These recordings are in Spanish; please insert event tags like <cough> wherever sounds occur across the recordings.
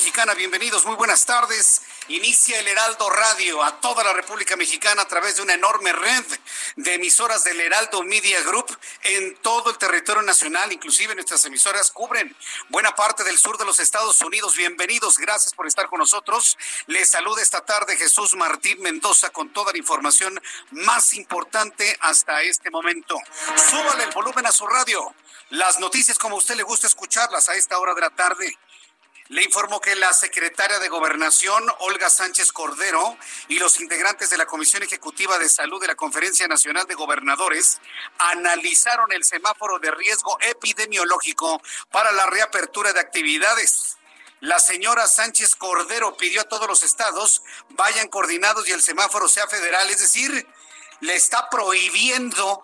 Mexicana. Bienvenidos, muy buenas tardes. Inicia el Heraldo Radio a toda la República Mexicana a través de una enorme red de emisoras del Heraldo Media Group en todo el territorio nacional. Inclusive nuestras emisoras cubren buena parte del sur de los Estados Unidos. Bienvenidos, gracias por estar con nosotros. Les saluda esta tarde Jesús Martín Mendoza con toda la información más importante hasta este momento. Súbale el volumen a su radio. Las noticias como a usted le gusta escucharlas a esta hora de la tarde. Le informo que la secretaria de Gobernación, Olga Sánchez Cordero, y los integrantes de la Comisión Ejecutiva de Salud de la Conferencia Nacional de Gobernadores analizaron el semáforo de riesgo epidemiológico para la reapertura de actividades. La señora Sánchez Cordero pidió a todos los estados vayan coordinados y el semáforo sea federal, es decir, le está prohibiendo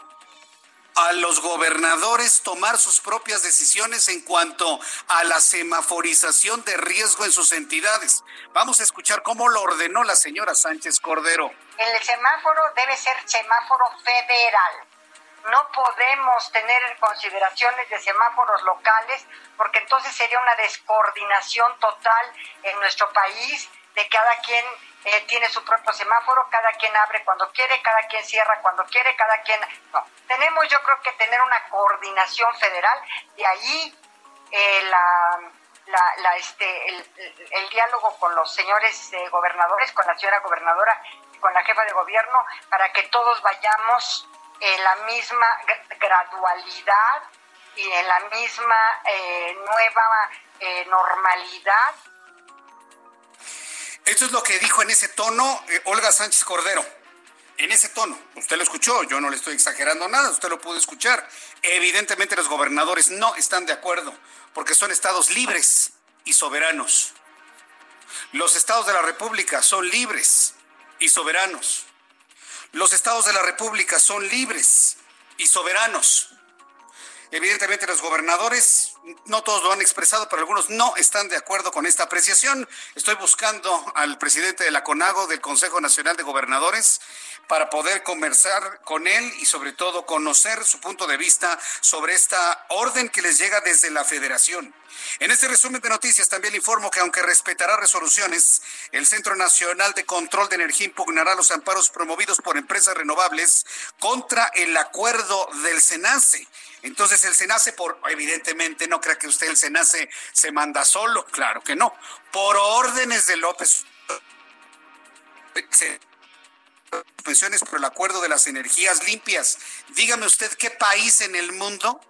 a los gobernadores tomar sus propias decisiones en cuanto a la semaforización de riesgo en sus entidades. Vamos a escuchar cómo lo ordenó la señora Sánchez Cordero. El semáforo debe ser semáforo federal. No podemos tener consideraciones de semáforos locales porque entonces sería una descoordinación total en nuestro país de cada quien eh, tiene su propio semáforo, cada quien abre cuando quiere, cada quien cierra cuando quiere, cada quien... No, tenemos yo creo que tener una coordinación federal y ahí eh, la, la, este, el, el, diálogo con los señores eh, gobernadores, con la señora gobernadora y con la jefa de gobierno, para que todos vayamos en la misma gradualidad y en la misma eh, nueva normalidad esto es lo que dijo en ese tono eh, Olga Sánchez Cordero. En ese tono. Usted lo escuchó, yo no le estoy exagerando nada, usted lo pudo escuchar. Evidentemente los gobernadores no están de acuerdo, porque son estados libres y soberanos. Los estados de la República son libres y soberanos. Los estados de la República son libres y soberanos. Evidentemente los gobernadores, no todos lo han expresado, pero algunos no están de acuerdo con esta apreciación. Estoy buscando al presidente de la CONAGO, del Consejo Nacional de Gobernadores, para poder conversar con él y sobre todo conocer su punto de vista sobre esta orden que les llega desde la federación. En este resumen de noticias también informo que aunque respetará resoluciones, el Centro Nacional de Control de Energía impugnará los amparos promovidos por empresas renovables contra el acuerdo del SENACE. Entonces el SENACE, por evidentemente, no crea que usted el SENACE se manda solo, claro que no. Por órdenes de López pensiones por el acuerdo de las energías limpias. Dígame usted qué país en el mundo,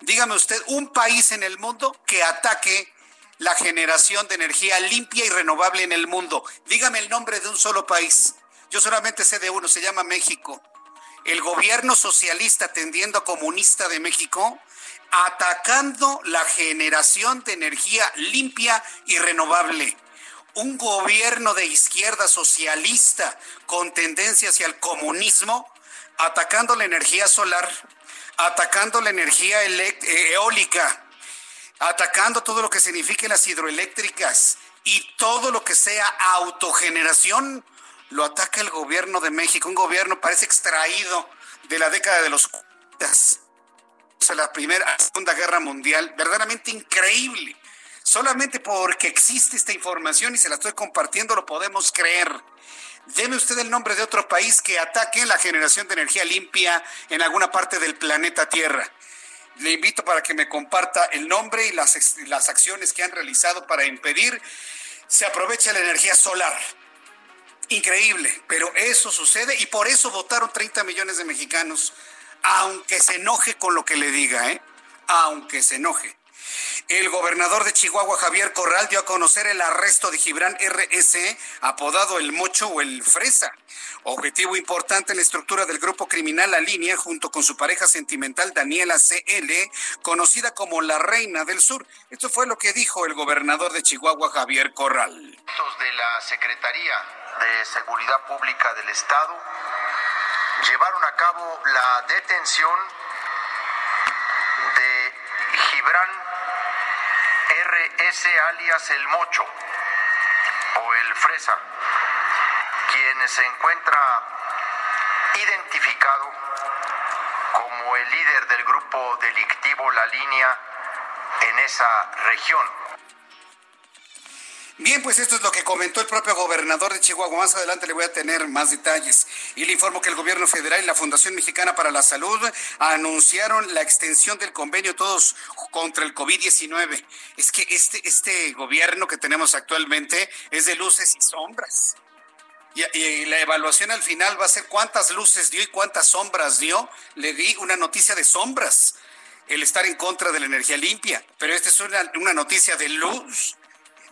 dígame usted un país en el mundo que ataque la generación de energía limpia y renovable en el mundo. Dígame el nombre de un solo país. Yo solamente sé de uno, se llama México. El gobierno socialista tendiendo a comunista de México atacando la generación de energía limpia y renovable. Un gobierno de izquierda socialista con tendencia hacia el comunismo, atacando la energía solar, atacando la energía eólica, atacando todo lo que signifique las hidroeléctricas y todo lo que sea autogeneración, lo ataca el gobierno de México, un gobierno parece extraído de la década de los 40, la primera, segunda guerra mundial, verdaderamente increíble Solamente porque existe esta información y se la estoy compartiendo lo podemos creer. Deme usted el nombre de otro país que ataque la generación de energía limpia en alguna parte del planeta Tierra. Le invito para que me comparta el nombre y las, las acciones que han realizado para impedir se aproveche la energía solar. Increíble, pero eso sucede y por eso votaron 30 millones de mexicanos, aunque se enoje con lo que le diga, ¿eh? Aunque se enoje. El gobernador de Chihuahua, Javier Corral, dio a conocer el arresto de Gibran RS, apodado el Mocho o el Fresa. Objetivo importante en la estructura del grupo criminal La Línea, junto con su pareja sentimental Daniela CL, conocida como la Reina del Sur. Esto fue lo que dijo el gobernador de Chihuahua, Javier Corral. De la Secretaría de Seguridad Pública del Estado llevaron a cabo la detención de Gibran RS alias El Mocho o El Fresa, quien se encuentra identificado como el líder del grupo delictivo La Línea en esa región. Bien, pues esto es lo que comentó el propio gobernador de Chihuahua. Más adelante le voy a tener más detalles. Y le informo que el gobierno federal y la Fundación Mexicana para la Salud anunciaron la extensión del convenio todos contra el COVID-19. Es que este, este gobierno que tenemos actualmente es de luces y sombras. Y, la evaluación al final va a ser cuántas luces dio y cuántas sombras dio. Le di una noticia de sombras, el estar en contra de la energía limpia. Pero esta es una, una noticia de luz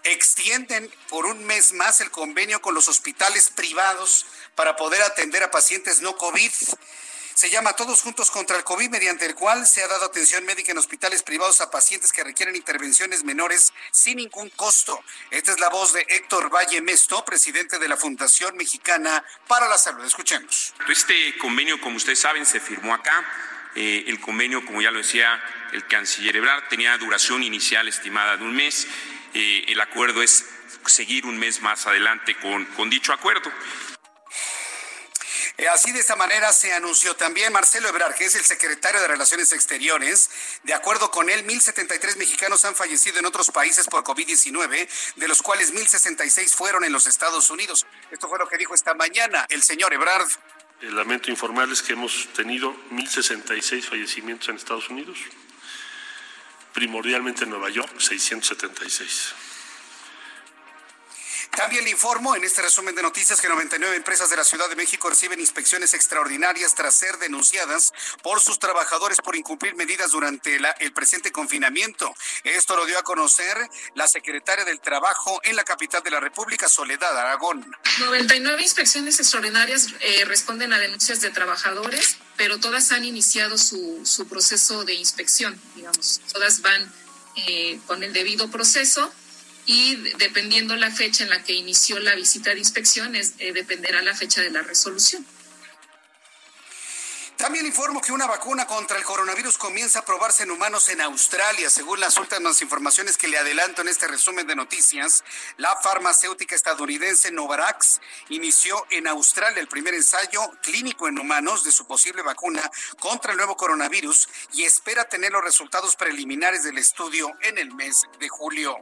extienden por un mes más el convenio con los hospitales privados para poder atender a pacientes no COVID. Se llama Todos Juntos contra el COVID, mediante el cual se ha dado atención médica en hospitales privados a pacientes que requieren intervenciones menores sin ningún costo. Esta es la voz de Héctor Valle Mesto, presidente de la Fundación Mexicana para la Salud. Escuchemos. Este convenio, como ustedes saben, se firmó acá. Eh, el convenio, como ya lo decía el canciller Ebrard, tenía duración inicial estimada de un mes eh, el acuerdo es seguir un mes más adelante con, con dicho acuerdo. Eh, así de esta manera se anunció también Marcelo Ebrard, que es el secretario de Relaciones Exteriores. De acuerdo con él, 1.073 mexicanos han fallecido en otros países por COVID-19, de los cuales 1.066 fueron en los Estados Unidos. Esto fue lo que dijo esta mañana el señor Ebrard. El lamento informarles que hemos tenido 1.066 fallecimientos en Estados Unidos, primordialmente en Nueva York, 676. También le informo en este resumen de noticias que 99 empresas de la Ciudad de México reciben inspecciones extraordinarias tras ser denunciadas por sus trabajadores por incumplir medidas durante la, el presente confinamiento. Esto lo dio a conocer la secretaria del Trabajo en la capital de la República, Soledad Aragón. 99 inspecciones extraordinarias eh, responden a denuncias de trabajadores, pero todas han iniciado su, su proceso de inspección, digamos. Todas van eh, con el debido proceso y dependiendo la fecha en la que inició la visita de inspección, es, eh, dependerá la fecha de la resolución. También informo que una vacuna contra el coronavirus comienza a probarse en humanos en Australia, según las últimas informaciones que le adelanto en este resumen de noticias. La farmacéutica estadounidense Novavax inició en Australia el primer ensayo clínico en humanos de su posible vacuna contra el nuevo coronavirus y espera tener los resultados preliminares del estudio en el mes de julio.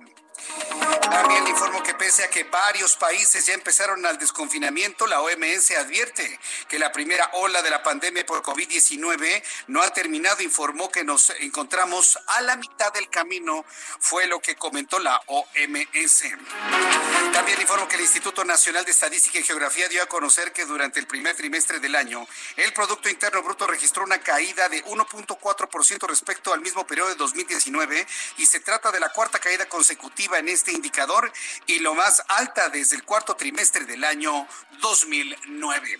También le informo que pese a que varios países ya empezaron al desconfinamiento, la OMS advierte que la primera ola de la pandemia por COVID-19 no ha terminado. Informó que nos encontramos a la mitad del camino, fue lo que comentó la OMS. También le informo que el Instituto Nacional de Estadística y Geografía dio a conocer que durante el primer trimestre del año, el Producto Interno Bruto registró una caída de 1.4% respecto al mismo periodo de 2019 y se trata de la cuarta caída consecutiva en este indicador y lo más alta desde el cuarto trimestre del año 2009.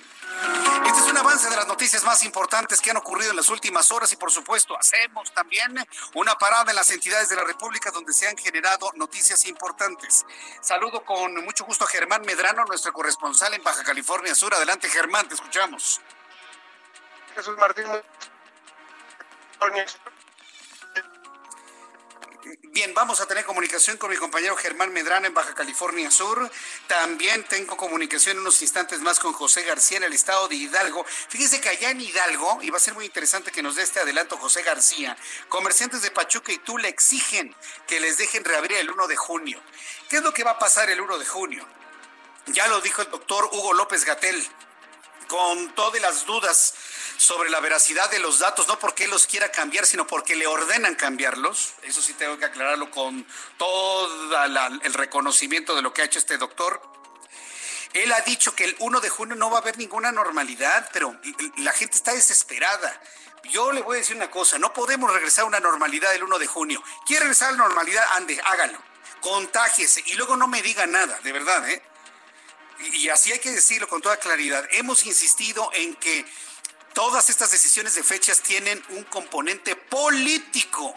Este es un avance de las noticias más importantes que han ocurrido en las últimas horas y por supuesto hacemos también una parada en las entidades de la República donde se han generado noticias importantes. Saludo con mucho gusto a Germán Medrano, nuestro corresponsal en Baja California Sur. Adelante Germán, te escuchamos. Jesús Martín. Bien, vamos a tener comunicación con mi compañero Germán Medrano en Baja California Sur. También tengo comunicación en unos instantes más con José García en el estado de Hidalgo. Fíjese que allá en Hidalgo, y va a ser muy interesante que nos dé este adelanto José García, comerciantes de Pachuca y Tula exigen que les dejen reabrir el 1 de junio. ¿Qué es lo que va a pasar el 1 de junio? Ya lo dijo el doctor Hugo López Gatel, con todas las dudas sobre la veracidad de los datos, no porque él los quiera cambiar, sino porque le ordenan cambiarlos. Eso sí tengo que aclararlo con todo el reconocimiento de lo que ha hecho este doctor. Él ha dicho que el 1 de junio no va a haber ninguna normalidad, pero la gente está desesperada. Yo le voy a decir una cosa, no podemos regresar a una normalidad el 1 de junio. ¿Quiere regresar a la normalidad? Ande, hágalo. Contágiese y luego no me diga nada, de verdad, ¿eh? Y así hay que decirlo con toda claridad. Hemos insistido en que todas estas decisiones de fechas tienen un componente político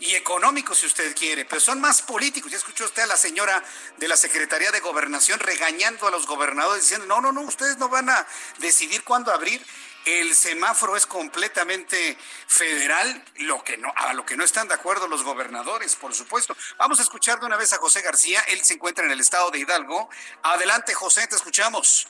y económico, si usted quiere, pero son más políticos. Ya escuchó usted a la señora de la Secretaría de Gobernación regañando a los gobernadores diciendo, no, no, no, ustedes no van a decidir cuándo abrir. El semáforo es completamente federal, lo que no, a lo que no están de acuerdo los gobernadores, por supuesto. Vamos a escuchar de una vez a José García, él se encuentra en el estado de Hidalgo. Adelante, José, te escuchamos.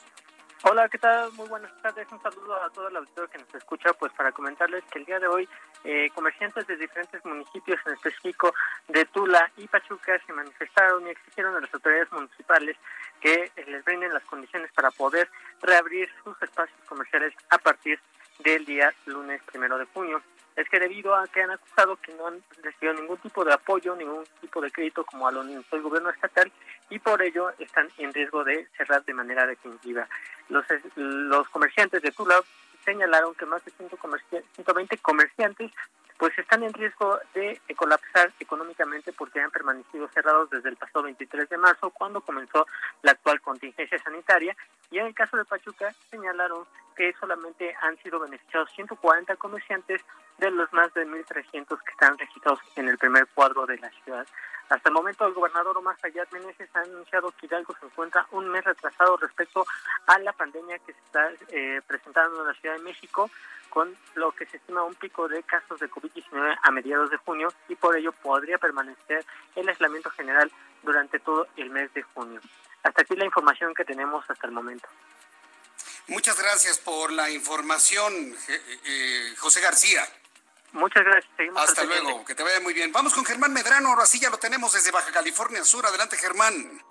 Hola, ¿qué tal? Muy buenas tardes. Un saludo a todo el auditorio que nos escucha, pues para comentarles que el día de hoy eh, comerciantes de diferentes municipios, en específico de Tula y Pachuca, se manifestaron y exigieron a las autoridades municipales que les brinden las condiciones para poder reabrir sus espacios comerciales a partir del día lunes primero de junio es que debido a que han acusado que no han recibido ningún tipo de apoyo, ningún tipo de crédito como a lo el gobierno estatal y por ello están en riesgo de cerrar de manera definitiva. Los, los comerciantes de Tula señalaron que más de 120 comerciantes pues están en riesgo de colapsar económicamente porque han permanecido cerrados desde el pasado 23 de marzo, cuando comenzó la actual contingencia sanitaria. Y en el caso de Pachuca, señalaron que solamente han sido beneficiados 140 comerciantes de los más de 1.300 que están registrados en el primer cuadro de la ciudad. Hasta el momento, el gobernador Omar Fayad Meneses ha anunciado que Hidalgo se encuentra un mes retrasado respecto a la pandemia que se está eh, presentando en la Ciudad de México con lo que se estima un pico de casos de COVID-19 a mediados de junio y por ello podría permanecer el aislamiento general durante todo el mes de junio. Hasta aquí la información que tenemos hasta el momento. Muchas gracias por la información, eh, eh, José García. Muchas gracias. Hasta luego, que te vaya muy bien. Vamos con Germán Medrano, ahora sí ya lo tenemos desde Baja California Sur. Adelante, Germán.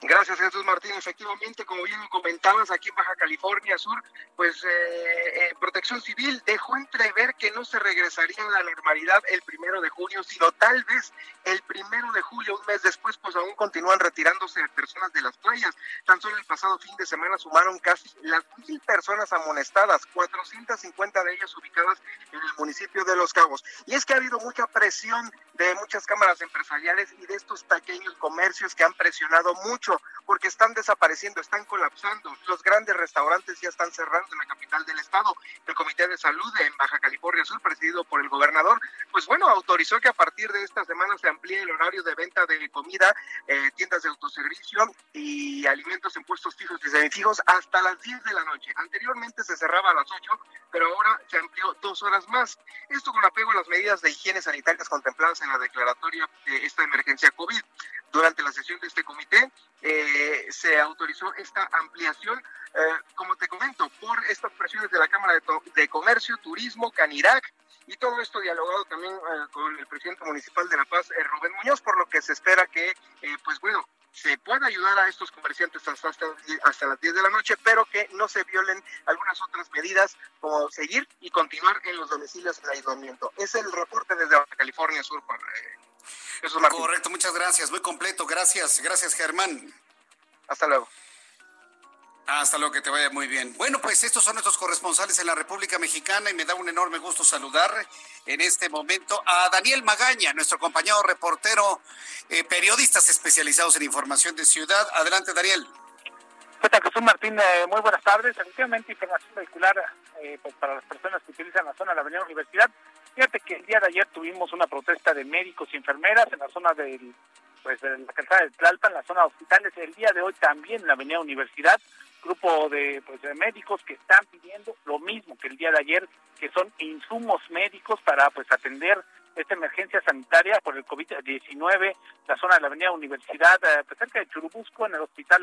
Gracias, Jesús Martín. Efectivamente, como bien comentabas, aquí en Baja California Sur, pues eh, eh, Protección Civil dejó entrever que no se regresaría a la normalidad el primero de junio, sino tal vez el primero de julio, un mes después, pues aún continúan retirándose personas de las playas. Tan solo el pasado fin de semana sumaron casi las mil personas amonestadas, 450 de ellas ubicadas en el municipio de Los Cabos. Y es que ha habido mucha presión de muchas cámaras empresariales y de estos pequeños comercios que han presionado mucho porque están desapareciendo, están colapsando. Los grandes restaurantes ya están cerrando en la capital del estado. El Comité de Salud en Baja California Sur, presidido por el gobernador, pues bueno, autorizó que a partir de esta semana se amplíe el horario de venta de comida, eh, tiendas de autoservicio y alimentos en puestos fijos y semifijos hasta las 10 de la noche. Anteriormente se cerraba a las 8, pero ahora se amplió dos horas más. Esto con apego a las medidas de higiene sanitarias contempladas en la declaratoria de esta emergencia COVID. Durante la sesión de este comité eh, se autorizó esta ampliación, eh, como te comento, por estas presiones de la Cámara de, Comercio, Turismo, Canirac, y todo esto dialogado también eh, con el presidente municipal de La Paz, Rubén Muñoz, por lo que se espera que, pues bueno, se pueda ayudar a estos comerciantes hasta, hasta, las 10 de la noche, pero que no se violen algunas otras medidas como seguir y continuar en los domicilios de aislamiento. Es el reporte desde California Sur. Para, Correcto, muchas gracias, muy completo, gracias, gracias Germán. Hasta luego. Hasta luego, que te vaya muy bien. Bueno, pues estos son nuestros corresponsales en la República Mexicana y me da un enorme gusto saludar en este momento a Daniel Magaña, nuestro compañero reportero, eh, periodistas especializados en información de ciudad. Adelante, Daniel. Jesús Martín, eh, muy buenas tardes. Efectivamente, información vehicular eh, pues para las personas que utilizan la zona de la Avenida Universidad. Fíjate que el día de ayer tuvimos una protesta de médicos y enfermeras en la zona del, pues, de la calzada de Tlalpan, en la zona de hospitales. El día de hoy también en la Avenida Universidad, grupo de, pues, de médicos que están pidiendo lo mismo que el día de ayer, que son insumos médicos para pues atender esta emergencia sanitaria por el COVID-19, la zona de la Avenida Universidad, eh, pues, cerca de Churubusco, en el hospital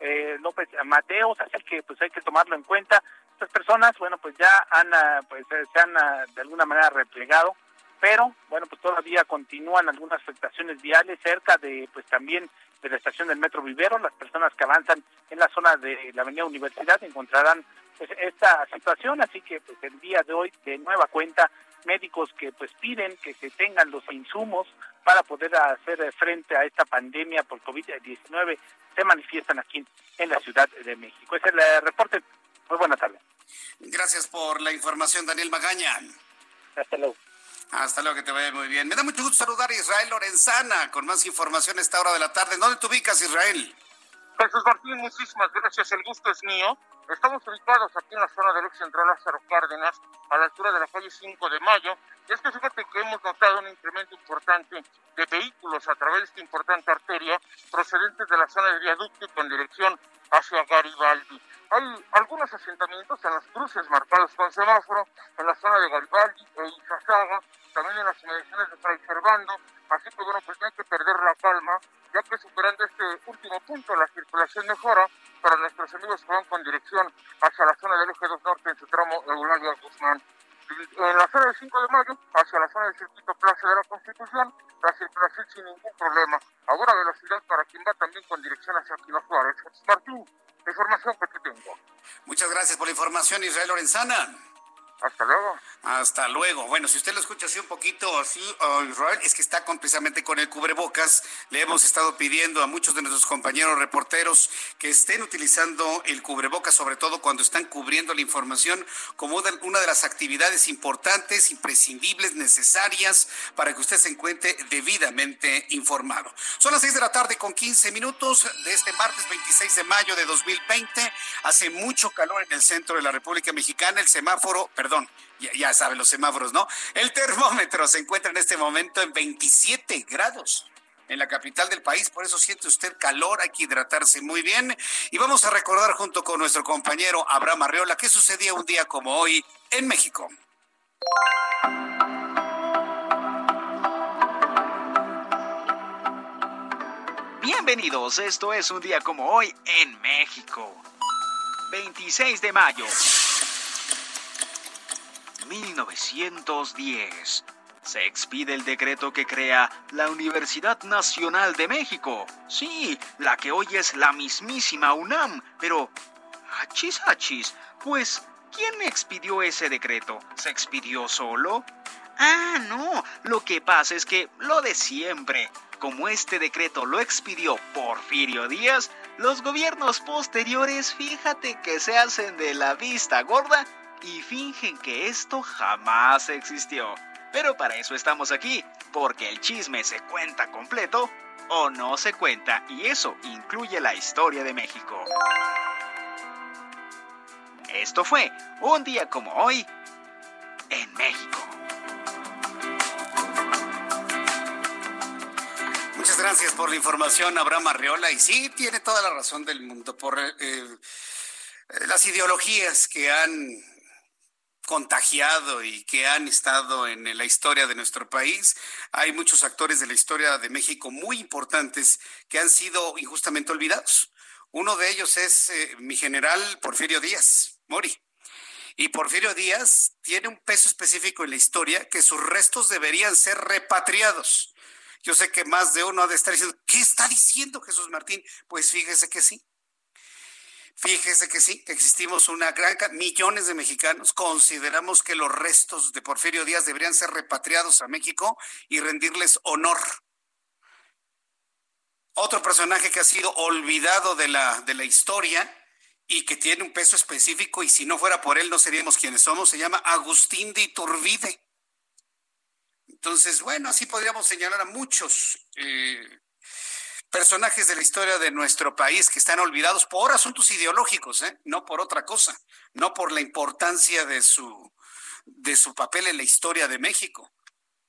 eh, López Mateos, así que pues hay que tomarlo en cuenta. Estas personas, bueno, pues ya han, pues, se han de alguna manera replegado, pero bueno, pues todavía continúan algunas afectaciones viales cerca de, pues también de la estación del Metro Vivero. Las personas que avanzan en la zona de la Avenida Universidad encontrarán pues, esta situación, así que pues el día de hoy de nueva cuenta médicos que pues piden que se tengan los insumos para poder hacer frente a esta pandemia por COVID-19 se manifiestan aquí en la Ciudad de México. Ese es el reporte. Muy buena tarde. Gracias por la información, Daniel Magaña. Hasta luego. Hasta luego, que te vaya muy bien. Me da mucho gusto saludar a Israel Lorenzana con más información a esta hora de la tarde. ¿Dónde te ubicas, Israel? Jesús Martín, muchísimas gracias. El gusto es mío. Estamos ubicados aquí en la zona del ex central Lázaro Cárdenas, a la altura de la calle 5 de Mayo. Y es que fíjate que hemos notado un incremento importante de vehículos a través de esta importante arteria procedentes de la zona de viaducto con dirección hacia Garibaldi. Hay algunos asentamientos en los cruces marcados con semáforo, en la zona de Garibaldi e Izazaga, también en las inmediaciones de Fray Servando, así que bueno, pues no hay que perder la calma, ya que superando este último punto la circulación mejora para nuestros amigos que van con dirección hacia la zona del eje 2 norte en su tramo Eulalia Guzmán. En la zona del 5 de mayo, hacia la zona del circuito Plaza de la Constitución, la circulación sin ningún problema. A buena velocidad para quien va también con dirección hacia Juárez. Martín, información que te tengo. Muchas gracias por la información, Israel Lorenzana. Hasta luego. Hasta luego. Bueno, si usted lo escucha así un poquito así, es que está precisamente con el cubrebocas. Le hemos estado pidiendo a muchos de nuestros compañeros reporteros que estén utilizando el cubrebocas, sobre todo cuando están cubriendo la información como una de las actividades importantes, imprescindibles, necesarias para que usted se encuentre debidamente informado. Son las seis de la tarde con 15 minutos de este martes 26 de mayo de 2020. Hace mucho calor en el centro de la República Mexicana. El semáforo, perdón, ya, saben los semáforos, ¿no? El termómetro se encuentra en este momento en 27 grados en la capital del país, por eso siente usted calor, hay que hidratarse muy bien. Y vamos a recordar junto con nuestro compañero Abraham Arreola qué sucedía un día como hoy en México. Bienvenidos, esto es un día como hoy en México. 26 de mayo 1910 se expide el decreto que crea la Universidad Nacional de México. Sí, la que hoy es la mismísima UNAM, pero... Hachis, hachis, pues, ¿quién expidió ese decreto? ¿Se expidió solo? Ah, no, lo que pasa es que lo de siempre. Como este decreto lo expidió Porfirio Díaz, los gobiernos posteriores fíjate que se hacen de la vista gorda y fingen que esto jamás existió. Pero para eso estamos aquí, porque el chisme se cuenta completo o no se cuenta, y eso incluye la historia de México. Esto fue un día como hoy en México. Muchas gracias por la información, Abraham Arreola. Y sí, tiene toda la razón del mundo por eh, eh, las ideologías que han contagiado y que han estado en la historia de nuestro país. Hay muchos actores de la historia de México muy importantes que han sido injustamente olvidados. Uno de ellos es eh, mi general Porfirio Díaz, Mori. Y Porfirio Díaz tiene un peso específico en la historia que sus restos deberían ser repatriados. Yo sé que más de uno ha de estar diciendo, ¿qué está diciendo Jesús Martín? Pues fíjese que sí. Fíjese que sí, existimos una gran millones de mexicanos consideramos que los restos de Porfirio Díaz deberían ser repatriados a México y rendirles honor. Otro personaje que ha sido olvidado de la, de la historia y que tiene un peso específico y si no fuera por él no seríamos quienes somos, se llama Agustín de Iturbide. Entonces, bueno, así podríamos señalar a muchos eh, personajes de la historia de nuestro país que están olvidados por asuntos ideológicos, ¿eh? no por otra cosa, no por la importancia de su, de su papel en la historia de México,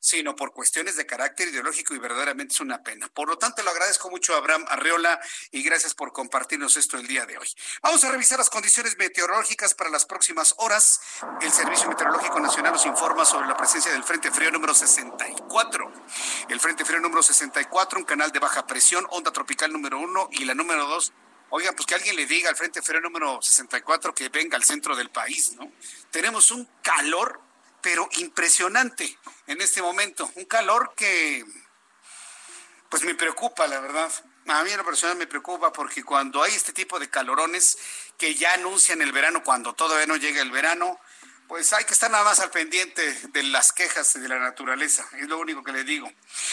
sino por cuestiones de carácter ideológico y verdaderamente es una pena. Por lo tanto, le agradezco mucho a Abraham Arreola y gracias por compartirnos esto el día de hoy. Vamos a revisar las condiciones meteorológicas para las próximas horas. El Servicio Meteorológico Nacional nos informa sobre la presencia del Frente Frío número 64. El Frente Frío número 64, un canal de baja presión, onda tropical número uno y la número dos Oigan, pues que alguien le diga al Frente Frío número 64 que venga al centro del país, ¿no? Tenemos un calor pero impresionante en este momento. Un calor que, pues me preocupa, la verdad. A mí en lo personal me preocupa porque cuando hay este tipo de calorones que ya anuncian el verano, cuando todavía no llega el verano, pues hay que estar nada más al pendiente de las quejas de la naturaleza, es lo único que le digo.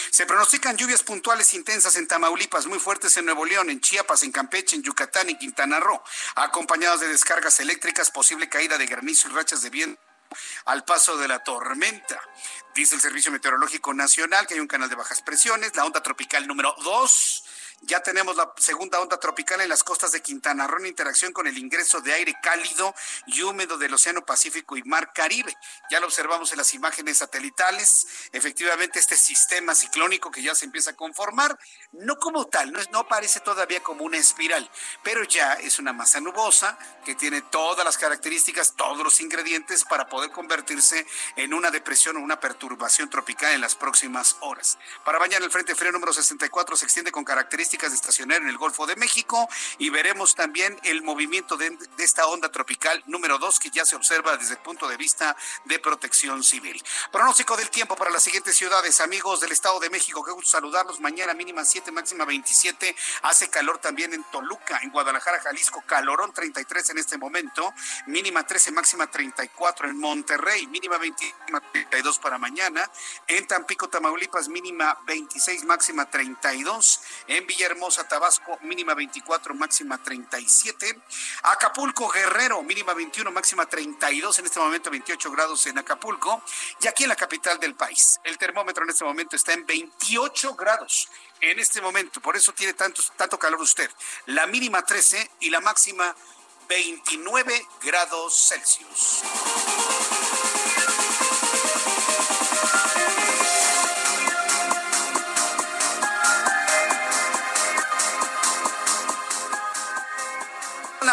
Se pronostican lluvias puntuales intensas en Tamaulipas, muy fuertes en Nuevo León, en Chiapas, en Campeche, en Yucatán y Quintana Roo, acompañadas de descargas eléctricas, posible caída de granizo y rachas de viento al paso de la tormenta. Dice el Servicio Meteorológico Nacional que hay un canal de bajas presiones, la onda tropical número 2 ya tenemos la segunda onda tropical en las costas de Quintana Roo en interacción con el ingreso de aire cálido y húmedo del Océano Pacífico y Mar Caribe. Ya lo observamos en las imágenes satelitales. Efectivamente, este sistema ciclónico que ya se empieza a conformar, no como tal, no, es, parece todavía como una espiral, pero ya es una masa nubosa que tiene todas las características, todos los ingredientes para poder convertirse en una depresión o una perturbación tropical en las próximas horas. Para mañana el Frente Frío número 64 se extiende con características de estacionar en el Golfo de México y veremos también el movimiento de, esta onda tropical número 2 que ya se observa desde el punto de vista de protección civil. Pronóstico del tiempo para las siguientes ciudades, amigos del Estado de México, qué gusto saludarlos. Mañana mínima 7, máxima 27. Hace calor también en Toluca, en Guadalajara, Jalisco, calorón 33 en este momento, mínima 13, máxima 34 en Monterrey, mínima 22 para mañana. En Tampico, Tamaulipas, mínima 26, máxima 32. En Villahermosa, Tabasco, mínima 24, máxima 37. Acapulco, Guerrero, mínima 21, máxima 32, en este momento 28 grados en Acapulco. Y aquí en la capital del país, el termómetro en este momento está en 28 grados. En este momento, por eso tiene tanto, tanto calor usted. La mínima 13 y la máxima 29 grados Celsius.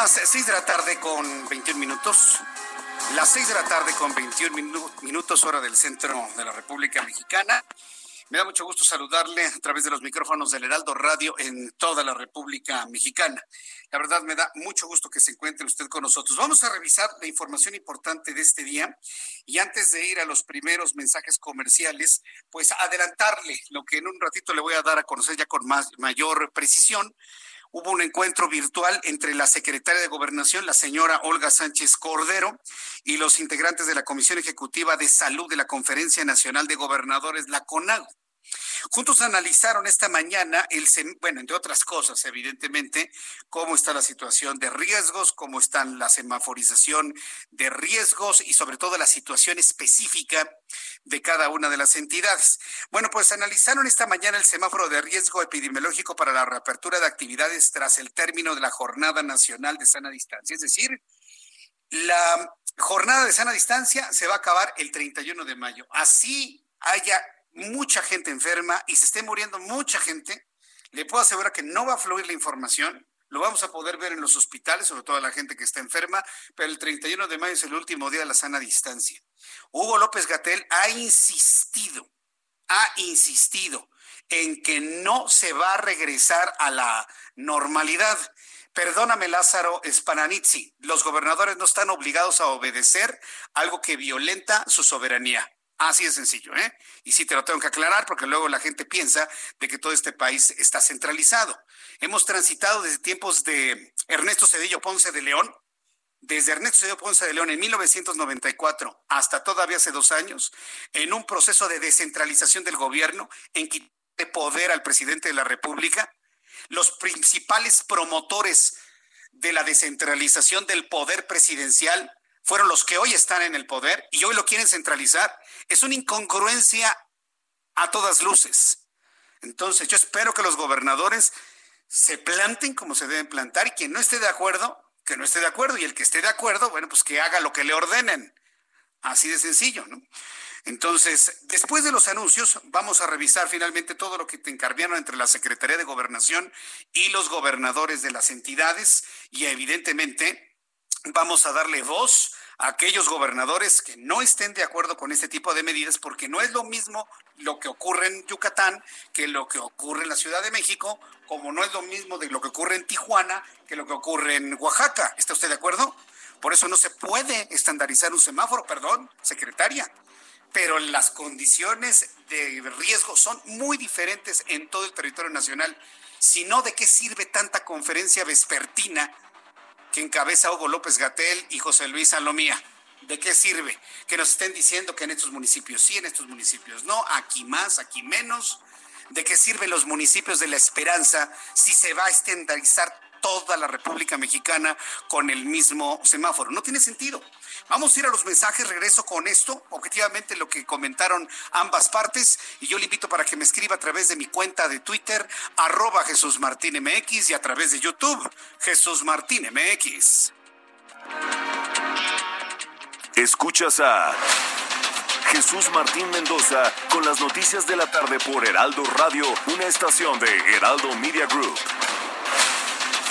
Las 6 de la tarde con 21 minutos. Las 6 de la tarde con 21 minutos hora del centro de la República Mexicana. Me da mucho gusto saludarle a través de los micrófonos del Heraldo Radio en toda la República Mexicana. La verdad me da mucho gusto que se encuentre usted con nosotros. Vamos a revisar la información importante de este día y antes de ir a los primeros mensajes comerciales, pues adelantarle lo que en un ratito le voy a dar a conocer ya con más, mayor precisión hubo un encuentro virtual entre la secretaria de Gobernación, la señora Olga Sánchez Cordero, y los integrantes de la Comisión Ejecutiva de Salud de la Conferencia Nacional de Gobernadores, la CONAGO. Juntos analizaron esta mañana, el, bueno, entre otras cosas, evidentemente, cómo está la situación de riesgos, cómo está la semaforización de riesgos y sobre todo la situación específica de cada una de las entidades. Bueno, pues analizaron esta mañana el semáforo de riesgo epidemiológico para la reapertura de actividades tras el término de la Jornada Nacional de Sana Distancia. Es decir, la jornada de sana distancia se va a acabar el 31 de mayo. Así haya mucha gente enferma y se esté muriendo mucha gente, le puedo asegurar que no va a fluir la información. Lo vamos a poder ver en los hospitales, sobre todo la gente que está enferma, pero el 31 de mayo es el último día de la sana distancia. Hugo López Gatel ha insistido, ha insistido en que no se va a regresar a la normalidad. Perdóname, Lázaro Spananizzi, los gobernadores no están obligados a obedecer algo que violenta su soberanía. Así de sencillo, ¿eh? Y sí te lo tengo que aclarar porque luego la gente piensa de que todo este país está centralizado. Hemos transitado desde tiempos de Ernesto Cedillo Ponce de León, desde Ernesto Cedillo Ponce de León en 1994 hasta todavía hace dos años, en un proceso de descentralización del gobierno, en de poder al presidente de la República. Los principales promotores de la descentralización del poder presidencial fueron los que hoy están en el poder y hoy lo quieren centralizar. Es una incongruencia a todas luces. Entonces, yo espero que los gobernadores se planten como se deben plantar y quien no esté de acuerdo, que no esté de acuerdo y el que esté de acuerdo, bueno, pues que haga lo que le ordenen. Así de sencillo, ¿no? Entonces, después de los anuncios, vamos a revisar finalmente todo lo que te encargaron entre la Secretaría de Gobernación y los gobernadores de las entidades y evidentemente vamos a darle voz a aquellos gobernadores que no estén de acuerdo con este tipo de medidas porque no es lo mismo lo que ocurre en Yucatán que lo que ocurre en la Ciudad de México, como no es lo mismo de lo que ocurre en Tijuana que lo que ocurre en Oaxaca. ¿Está usted de acuerdo? Por eso no se puede estandarizar un semáforo, perdón, secretaria pero las condiciones de riesgo son muy diferentes en todo el territorio nacional. Si no, ¿de qué sirve tanta conferencia vespertina que encabeza Hugo López Gatel y José Luis Salomía? ¿De qué sirve? Que nos estén diciendo que en estos municipios sí, en estos municipios no, aquí más, aquí menos. ¿De qué sirven los municipios de la esperanza si se va a estandarizar toda la República Mexicana con el mismo semáforo? No tiene sentido. Vamos a ir a los mensajes, regreso con esto, objetivamente lo que comentaron ambas partes, y yo le invito para que me escriba a través de mi cuenta de Twitter, arroba Jesús Martín MX, y a través de YouTube, Jesús Martín MX. Escuchas a Jesús Martín Mendoza con las noticias de la tarde por Heraldo Radio, una estación de Heraldo Media Group.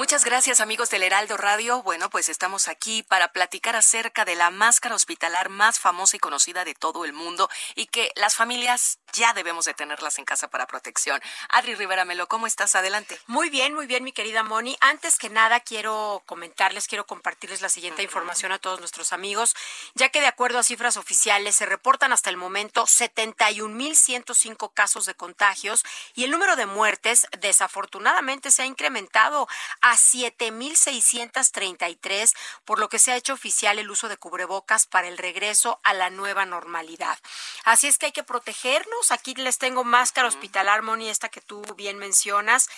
Muchas gracias amigos del Heraldo Radio. Bueno, pues estamos aquí para platicar acerca de la máscara hospitalar más famosa y conocida de todo el mundo y que las familias ya debemos de tenerlas en casa para protección. Adri Rivera Melo, ¿cómo estás? Adelante. Muy bien, muy bien, mi querida Moni. Antes que nada, quiero comentarles, quiero compartirles la siguiente información a todos nuestros amigos, ya que de acuerdo a cifras oficiales se reportan hasta el momento 71.105 casos de contagios y el número de muertes desafortunadamente se ha incrementado a 7.633, por lo que se ha hecho oficial el uso de cubrebocas para el regreso a la nueva normalidad. Así es que hay que protegernos. Aquí les tengo máscara hospitalar, Moni, esta que tú bien mencionas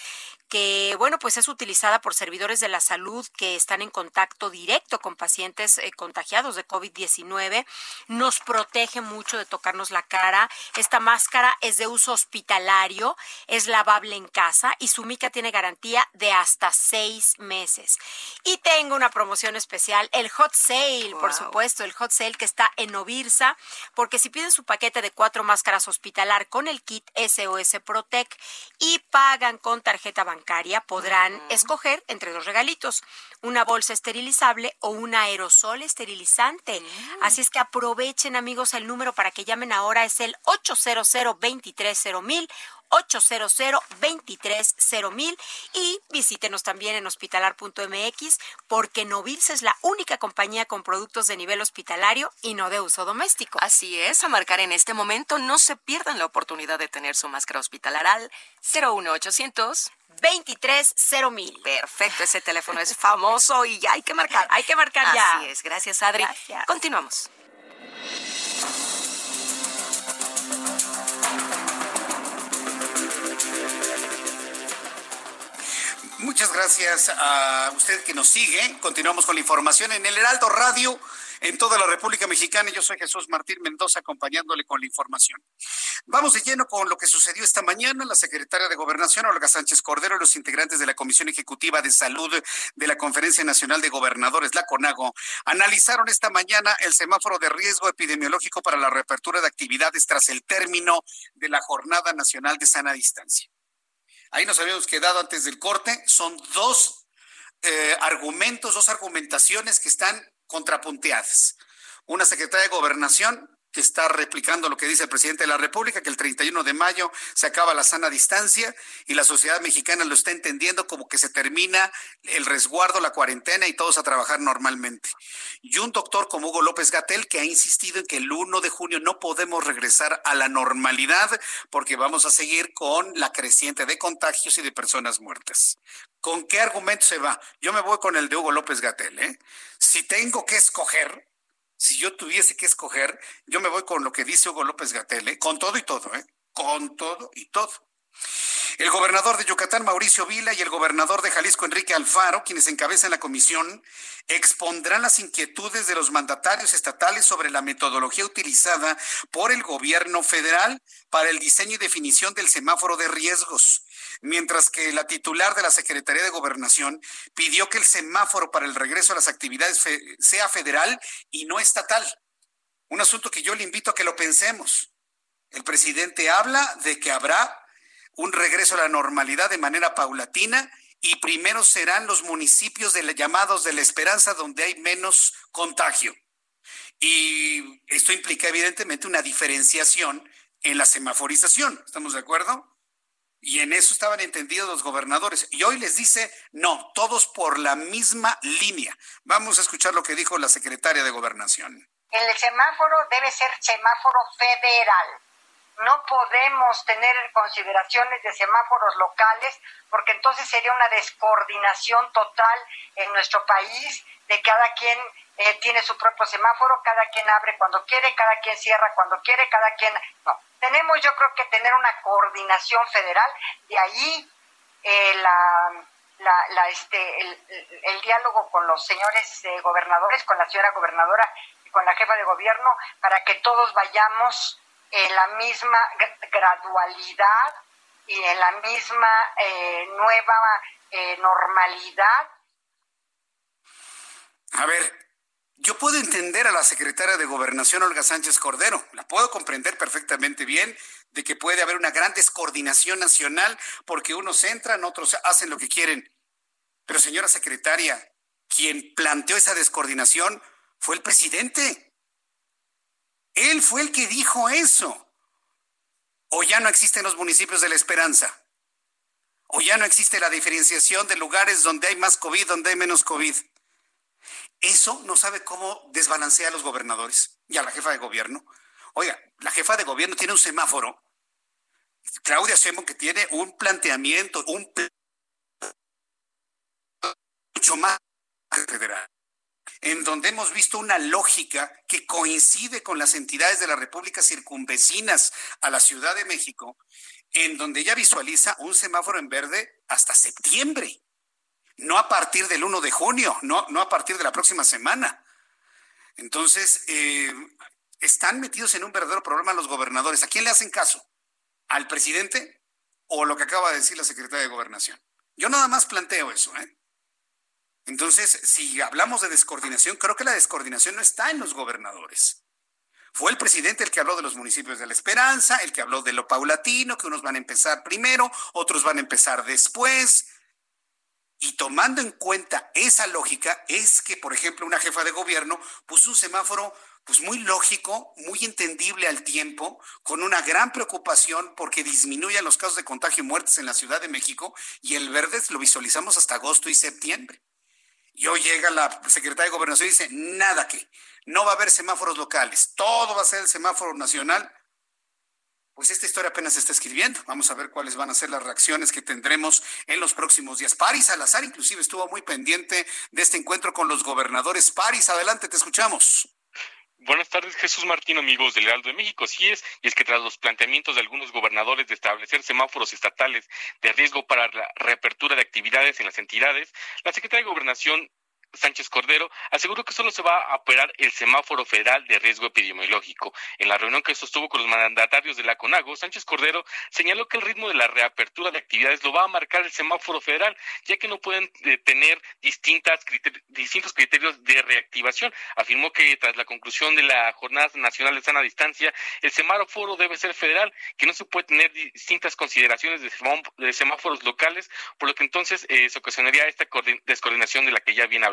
que, bueno, pues es utilizada por servidores de la salud que están en contacto directo con pacientes eh, contagiados de COVID-19. Nos protege mucho de tocarnos la cara. Esta máscara es de uso hospitalario, es lavable en casa y su mica tiene garantía de hasta seis meses. Y tengo una promoción especial, el Hot Sale, por supuesto, el Hot Sale que está en Novirsa, porque si piden su paquete de cuatro máscaras hospitalar con el kit SOS Protec y pagan con tarjeta bancaria, podrán escoger entre dos regalitos, una bolsa esterilizable o un aerosol esterilizante. Mm. Así es que aprovechen amigos el número para que llamen ahora, es el 800 230 800 230 y visítenos también en hospitalar.mx porque Novils es la única compañía con productos de nivel hospitalario y no de uso doméstico. Así es, a marcar en este momento no se pierdan la oportunidad de tener su máscara hospitalar al 01800 230 Perfecto, ese teléfono es famoso y ya hay que marcar. Hay que marcar ya. Así es, gracias Adri. Continuamos. Muchas gracias a usted que nos sigue. Continuamos con la información en el Heraldo Radio en toda la República Mexicana. Yo soy Jesús Martín Mendoza acompañándole con la información. Vamos de lleno con lo que sucedió esta mañana. La secretaria de Gobernación, Olga Sánchez Cordero, y los integrantes de la Comisión Ejecutiva de Salud de la Conferencia Nacional de Gobernadores, la CONAGO, analizaron esta mañana el semáforo de riesgo epidemiológico para la reapertura de actividades tras el término de la Jornada Nacional de Sana Distancia. Ahí nos habíamos quedado antes del corte. Son dos eh, argumentos, dos argumentaciones que están contrapunteadas. Una secretaria de gobernación que está replicando lo que dice el presidente de la República, que el 31 de mayo se acaba la sana distancia y la sociedad mexicana lo está entendiendo como que se termina el resguardo, la cuarentena y todos a trabajar normalmente. Y un doctor como Hugo López Gatel que ha insistido en que el 1 de junio no podemos regresar a la normalidad porque vamos a seguir con la creciente de contagios y de personas muertas. ¿Con qué argumento se va? Yo me voy con el de Hugo López Gatel. ¿eh? Si tengo que escoger, si yo tuviese que escoger, yo me voy con lo que dice Hugo López Gatel, ¿eh? con todo y todo, ¿eh? con todo y todo. El gobernador de Yucatán, Mauricio Vila, y el gobernador de Jalisco, Enrique Alfaro, quienes encabezan la comisión, expondrán las inquietudes de los mandatarios estatales sobre la metodología utilizada por el gobierno federal para el diseño y definición del semáforo de riesgos. Mientras que la titular de la Secretaría de Gobernación pidió que el semáforo para el regreso a las actividades sea federal y no estatal. Un asunto que yo le invito a que lo pensemos. El presidente habla de que habrá un regreso a la normalidad de manera paulatina y primero serán los municipios de, llamados de la esperanza donde hay menos contagio. Y esto implica evidentemente una diferenciación en la semaforización. ¿Estamos de acuerdo? Y en eso estaban entendidos los gobernadores. Y hoy les dice, no, todos por la misma línea. Vamos a escuchar lo que dijo la secretaria de gobernación. El semáforo debe ser semáforo federal. No podemos tener consideraciones de semáforos locales porque entonces sería una descoordinación total en nuestro país de cada quien eh, tiene su propio semáforo, cada quien abre cuando quiere, cada quien cierra cuando quiere, cada quien... No, tenemos yo creo que tener una coordinación federal, de ahí eh, la, la, este, el, diálogo con los señores eh, gobernadores, con la señora gobernadora y con la jefa de gobierno, para que todos vayamos en la misma gradualidad y en la misma nueva normalidad. A ver, yo puedo entender a la secretaria de Gobernación, Olga Sánchez Cordero, la puedo comprender perfectamente bien de que puede haber una gran descoordinación nacional porque unos entran, otros hacen lo que quieren. Pero señora secretaria, quien planteó esa descoordinación fue el presidente. Él fue el que dijo eso. O ya no existen los municipios de la esperanza. O ya no existe la diferenciación de lugares donde hay más COVID, donde hay menos COVID. Eso no sabe cómo desbalancea a los gobernadores y a la jefa de gobierno. Oiga, la jefa de gobierno tiene un semáforo. Claudia Sheinbaum que tiene un planteamiento, un plan mucho más federal, en donde hemos visto una lógica que coincide con las entidades de la República circunvecinas a la Ciudad de México, en donde ella visualiza un semáforo en verde hasta septiembre no a partir del 1 de junio, no, no a partir de la próxima semana. Entonces, eh, están metidos en un verdadero problema los gobernadores. ¿A quién le hacen caso? ¿Al presidente o lo que acaba de decir la secretaria de Gobernación? Yo nada más planteo eso. ¿eh? Entonces, si hablamos de descoordinación, creo que la descoordinación no está en los gobernadores. Fue el presidente el que habló de los municipios de la esperanza, el que habló de lo paulatino, que unos van a empezar primero, otros van a empezar después, y tomando en cuenta esa lógica, es que, por ejemplo, una jefa de gobierno puso un semáforo pues muy lógico, muy entendible al tiempo, con una gran preocupación porque disminuyan los casos de contagio y muertes en la Ciudad de México, y el verde lo visualizamos hasta agosto y septiembre. Y hoy llega la secretaria de Gobernación y dice, nada que, no va a haber semáforos locales, todo va a ser el semáforo nacional pues esta historia apenas se está escribiendo. Vamos a ver cuáles van a ser las reacciones que tendremos en los próximos días. Paris Salazar inclusive estuvo muy pendiente de este encuentro con los gobernadores. Paris, adelante, te escuchamos. Buenas tardes, Jesús Martín, amigos del Heraldo de México. Sí es, y es que tras los planteamientos de algunos gobernadores de establecer semáforos estatales de riesgo para la reapertura de actividades en las entidades, la Secretaría de Gobernación Sánchez Cordero aseguró que solo se va a operar el semáforo federal de riesgo epidemiológico. En la reunión que sostuvo con los mandatarios de la CONAGO, Sánchez Cordero señaló que el ritmo de la reapertura de actividades lo va a marcar el semáforo federal, ya que no pueden eh, tener distintas distintos criterios de reactivación. Afirmó que tras la conclusión de la Jornada Nacional de Sana Distancia, el semáforo debe ser federal, que no se puede tener distintas consideraciones de, semáforos locales, por lo que entonces eh, se ocasionaría esta descoordinación de la que ya bien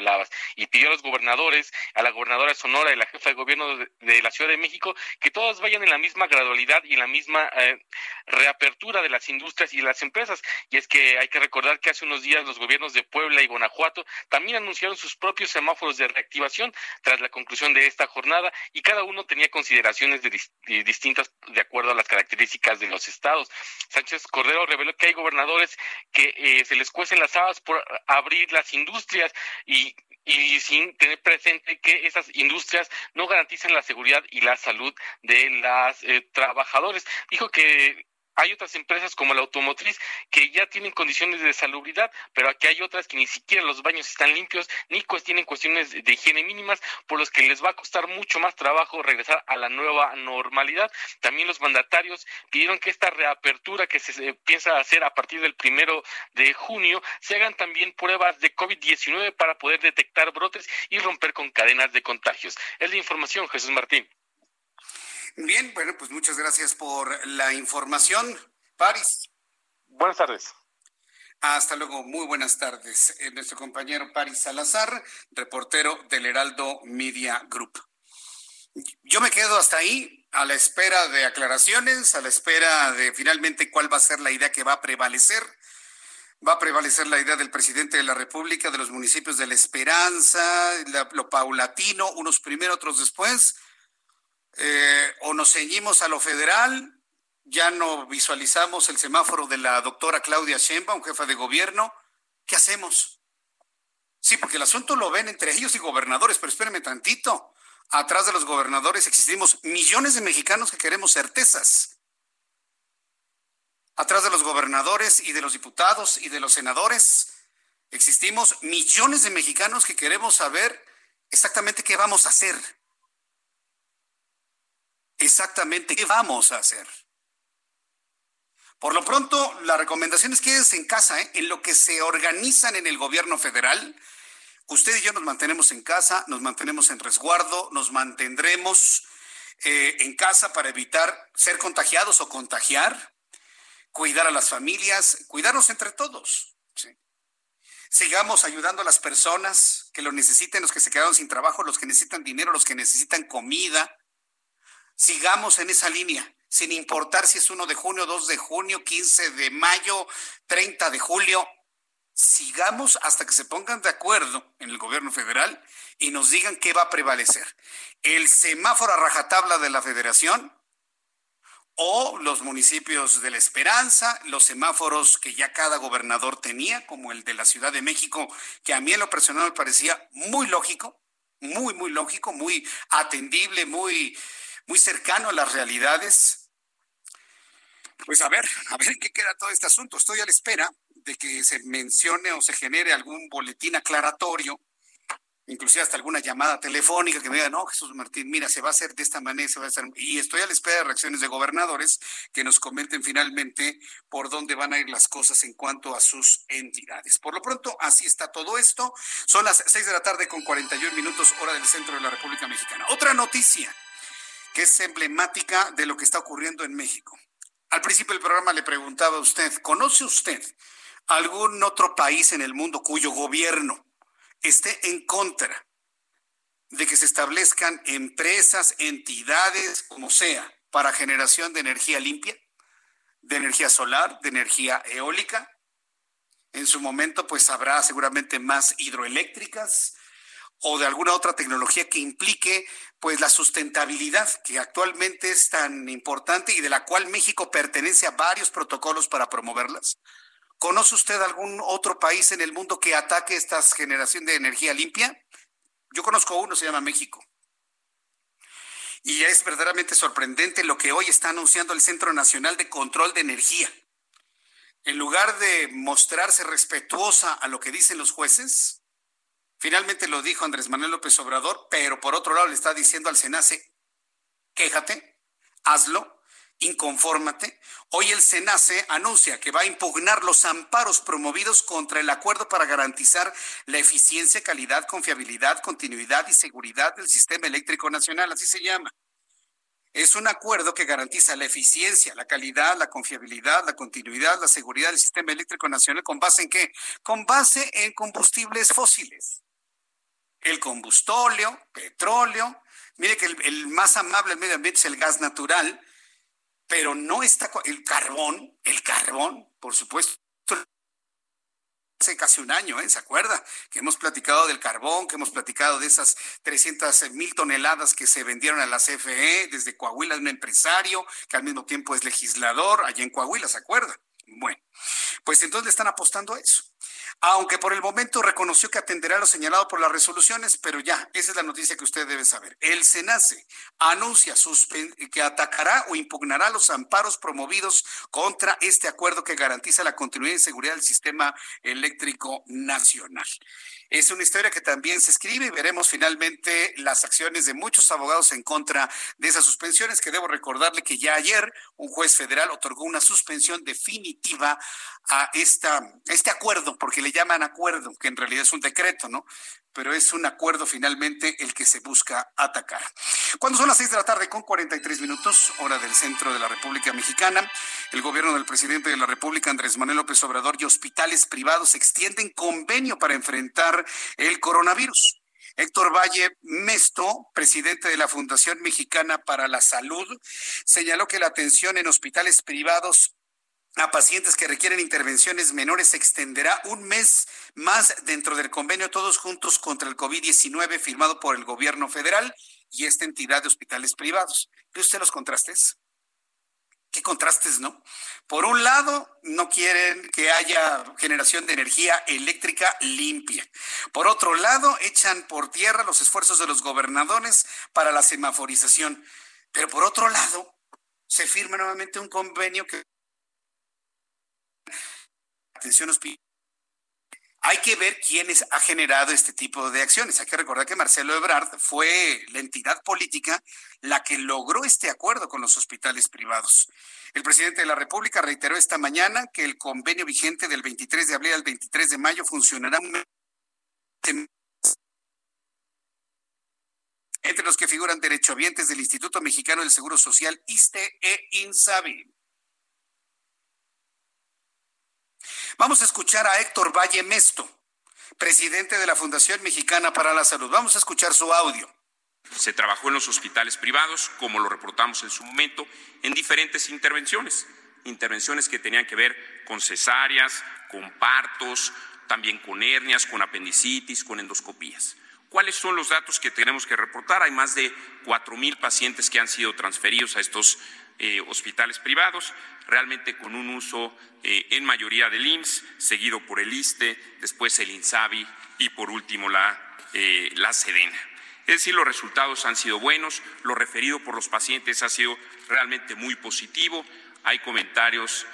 y pidió a los gobernadores, a la gobernadora Sonora y la jefa de gobierno de, la Ciudad de México, que todos vayan en la misma gradualidad y en la misma eh, reapertura de las industrias y de las empresas. Y es que hay que recordar que hace unos días los gobiernos de Puebla y Guanajuato también anunciaron sus propios semáforos de reactivación tras la conclusión de esta jornada y cada uno tenía consideraciones distintas de acuerdo a las características de los estados. Sánchez Cordero reveló que hay gobernadores que eh, se les cuecen las habas por abrir las industrias y y sin tener presente que esas industrias no garantizan la seguridad y la salud de las eh, trabajadores. Dijo que hay otras empresas como la automotriz que ya tienen condiciones de salubridad, pero aquí hay otras que ni siquiera los baños están limpios, ni tienen cuestiones de higiene mínimas, por los que les va a costar mucho más trabajo regresar a la nueva normalidad. También los mandatarios pidieron que esta reapertura que se piensa hacer a partir del primero de junio se hagan también pruebas de COVID-19 para poder detectar brotes y romper con cadenas de contagios. Es la información, Jesús Martín. Bien, bueno, pues muchas gracias por la información. Paris. Buenas tardes. Hasta luego, muy buenas tardes. Eh, nuestro compañero Paris Salazar, reportero del Heraldo Media Group. Yo me quedo hasta ahí, a la espera de aclaraciones, a la espera de finalmente cuál va a ser la idea que va a prevalecer. Va a prevalecer la idea del presidente de la República, de los municipios de La Esperanza, lo paulatino, unos primero, otros después. Eh, o nos ceñimos a lo federal, ya no visualizamos el semáforo de la doctora Claudia Sheinbaum, jefa de gobierno. ¿Qué hacemos? Sí, porque el asunto lo ven entre ellos y gobernadores, pero espérenme tantito. Atrás de los gobernadores existimos millones de mexicanos que queremos certezas. Atrás de los gobernadores y de los diputados y de los senadores existimos millones de mexicanos que queremos saber exactamente qué vamos a hacer. Exactamente qué vamos a hacer. Por lo pronto, la recomendación es quédense en casa, ¿eh? en lo que se organizan en el gobierno federal. Usted y yo nos mantenemos en casa, nos mantenemos en resguardo, nos mantendremos eh, en casa para evitar ser contagiados o contagiar, cuidar a las familias, cuidarnos entre todos. Sigamos ayudando a las personas que lo necesiten, los que se quedaron sin trabajo, los que necesitan dinero, los que necesitan comida. Sigamos en esa línea sin importar si es 1 de junio, 2 de junio, 15 de mayo, 30 de julio. Sigamos hasta que se pongan de acuerdo en el gobierno federal y nos digan qué va a prevalecer. El semáforo a rajatabla de la federación o los municipios de la Esperanza, los semáforos que ya cada gobernador tenía, como el de la Ciudad de México, que a mí en lo personal me parecía muy lógico, muy, muy lógico, muy atendible, muy, muy cercano a las realidades pues a ver, a ver en qué queda todo este asunto. Estoy a la espera de que se mencione o se genere algún boletín aclaratorio, inclusive hasta alguna llamada telefónica que me diga, no, Jesús Martín, mira, se va a hacer de esta manera, se va a hacer. Y estoy a la espera de reacciones de gobernadores que nos comenten finalmente por dónde van a ir las cosas en cuanto a sus entidades. Por lo pronto, así está todo esto. Son las seis de la tarde con 41 minutos, hora del centro de la República Mexicana. Otra noticia que es emblemática de lo que está ocurriendo en México. Al principio del programa le preguntaba a usted, ¿conoce usted algún otro país en el mundo cuyo gobierno esté en contra de que se establezcan empresas, entidades, como sea, para generación de energía limpia, de energía solar, de energía eólica? En su momento, pues habrá seguramente más hidroeléctricas o de alguna otra tecnología que implique pues la sustentabilidad que actualmente es tan importante y de la cual México pertenece a varios protocolos para promoverlas? ¿Conoce usted algún otro país en el mundo que ataque esta generación de energía limpia? Yo conozco uno, se llama México. Y es verdaderamente sorprendente lo que hoy está anunciando el Centro Nacional de Control de Energía. En lugar de mostrarse respetuosa a lo que dicen los jueces, Finalmente lo dijo Andrés Manuel López Obrador, pero por otro lado le está diciendo al SENACE, quéjate, hazlo, inconfórmate. Hoy el SENACE anuncia que va a impugnar los amparos promovidos contra el acuerdo para garantizar la eficiencia, calidad, confiabilidad, continuidad y seguridad del sistema eléctrico nacional, así se llama. Es un acuerdo que garantiza la eficiencia, la calidad, la confiabilidad, la continuidad, la seguridad del sistema eléctrico nacional con base en qué? Con base en combustibles fósiles el combustóleo, petróleo. Mire que el, más amable al medio ambiente es el gas natural, pero no está el carbón, el carbón, por supuesto. Hace casi un año, ¿eh? ¿se acuerda? Que hemos platicado del carbón, que hemos platicado de esas 300 mil toneladas que se vendieron a la CFE desde Coahuila, un empresario que al mismo tiempo es legislador allá en Coahuila, ¿se acuerda? Bueno, Pues entonces le están apostando a eso aunque por el momento reconoció que atenderá lo señalado por las resoluciones, pero ya, esa es la noticia que usted debe saber. El SENACE anuncia que atacará o impugnará los amparos promovidos contra este acuerdo que garantiza la continuidad y seguridad del sistema eléctrico nacional. Es una historia que también se escribe y veremos finalmente las acciones de muchos abogados en contra de esas suspensiones, que debo recordarle que ya ayer un juez federal otorgó una suspensión definitiva a esta, este acuerdo, porque le llaman acuerdo, que en realidad es un decreto, ¿no? Pero es un acuerdo finalmente el que se busca atacar. Cuando son las seis de la tarde con 43 minutos, hora del centro de la República Mexicana, el gobierno del presidente de la República, Andrés Manuel López Obrador, y hospitales privados extienden convenio para enfrentar el coronavirus. Héctor Valle Mesto, presidente de la Fundación Mexicana para la Salud, señaló que la atención en hospitales privados a pacientes que requieren intervenciones menores se extenderá un mes más dentro del convenio Todos Juntos contra el COVID-19 firmado por el gobierno federal y esta entidad de hospitales privados. ¿Ve usted los contrastes? ¿Qué contrastes, no? Por un lado, no quieren que haya generación de energía eléctrica limpia. Por otro lado, echan por tierra los esfuerzos de los gobernadores para la semaforización. Pero por otro lado, se firma nuevamente un convenio que atención hospital. Hay que ver quiénes ha generado este tipo de acciones. Hay que recordar que Marcelo Ebrard fue la entidad política la que logró este acuerdo con los hospitales privados. El presidente de la República reiteró esta mañana que el convenio vigente del 23 de abril al 23 de mayo funcionará entre los que figuran derechohabientes del Instituto Mexicano del Seguro Social, ISTE e INSABI. Vamos a escuchar a Héctor Valle Mesto, presidente de la Fundación Mexicana para la Salud. Vamos a escuchar su audio. Se trabajó en los hospitales privados, como lo reportamos en su momento, en diferentes intervenciones. Intervenciones que tenían que ver con cesáreas, con partos, también con hernias, con apendicitis, con endoscopías. ¿Cuáles son los datos que tenemos que reportar? Hay más de cuatro mil pacientes que han sido transferidos a estos eh, hospitales privados, realmente con un uso eh, en mayoría del IMSS, seguido por el ISTE, después el INSABI y por último la, eh, la SEDENA. Es decir, los resultados han sido buenos, lo referido por los pacientes ha sido realmente muy positivo, hay comentarios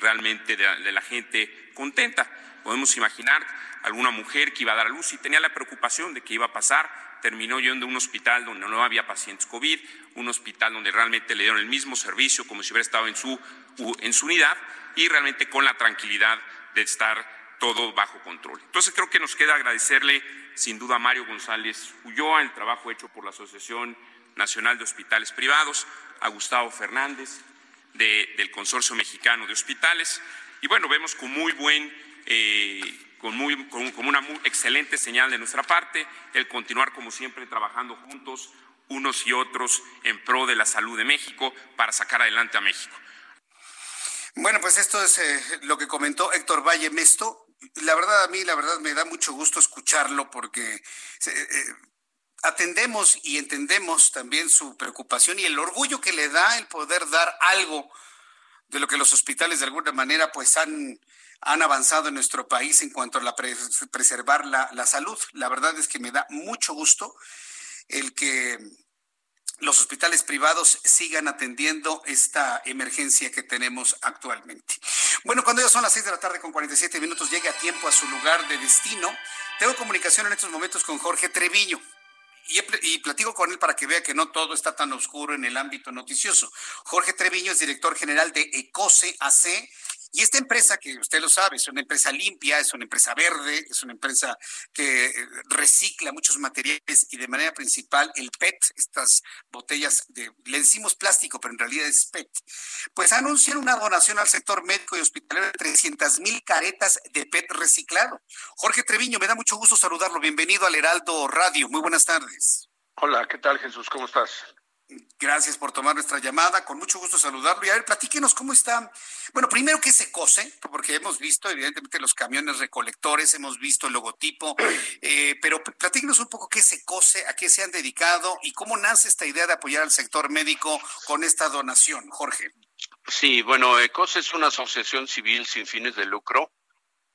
realmente de, de la gente contenta. Podemos imaginar alguna mujer que iba a dar a luz y tenía la preocupación de que iba a pasar terminó yendo a un hospital donde no había pacientes COVID, un hospital donde realmente le dieron el mismo servicio como si hubiera estado en su, en su unidad y realmente con la tranquilidad de estar todo bajo control. Entonces creo que nos queda agradecerle sin duda a Mario González Ulloa el trabajo hecho por la Asociación Nacional de Hospitales Privados, a Gustavo Fernández del Consorcio Mexicano de Hospitales y bueno, vemos con muy buen eh, con, muy, con, una excelente señal de nuestra parte, el continuar como siempre trabajando juntos unos y otros en pro de la salud de México para sacar adelante a México. Bueno, pues esto es eh, lo que comentó Héctor Valle Mesto. La verdad, a mí, la verdad, me da mucho gusto escucharlo porque eh, eh, atendemos y entendemos también su preocupación y el orgullo que le da el poder dar algo de lo que los hospitales de alguna manera pues han han avanzado en nuestro país en cuanto a la preservar la, la salud. La verdad es que me da mucho gusto el que los hospitales privados sigan atendiendo esta emergencia que tenemos actualmente. Bueno, cuando ya son las 6 de la tarde con 47 minutos, llegue a tiempo a su lugar de destino. Tengo comunicación en estos momentos con Jorge Treviño. Y, y, platico con él para que vea que no todo está tan oscuro en el ámbito noticioso. Jorge Treviño es director general de ECOSE AC, y esta empresa, que usted lo sabe, es una empresa limpia, es una empresa verde, es una empresa que eh, recicla muchos materiales y de manera principal el PET, estas botellas de, le decimos plástico, pero en realidad es PET, pues anuncian una donación al sector médico y hospitalario de 300 mil caretas de PET reciclado. Jorge Treviño, me da mucho gusto saludarlo. Bienvenido al Heraldo Radio. Muy buenas tardes. Hola, ¿qué tal Jesús? ¿Cómo estás? Gracias por tomar nuestra llamada, con mucho gusto saludarlo. Y a ver, platíquenos cómo está. Bueno, primero que se cose, porque hemos visto evidentemente los camiones recolectores, hemos visto el logotipo, eh, pero platíquenos un poco qué se cose, a qué se han dedicado y cómo nace esta idea de apoyar al sector médico con esta donación, Jorge. Sí, bueno, ECOS es una asociación civil sin fines de lucro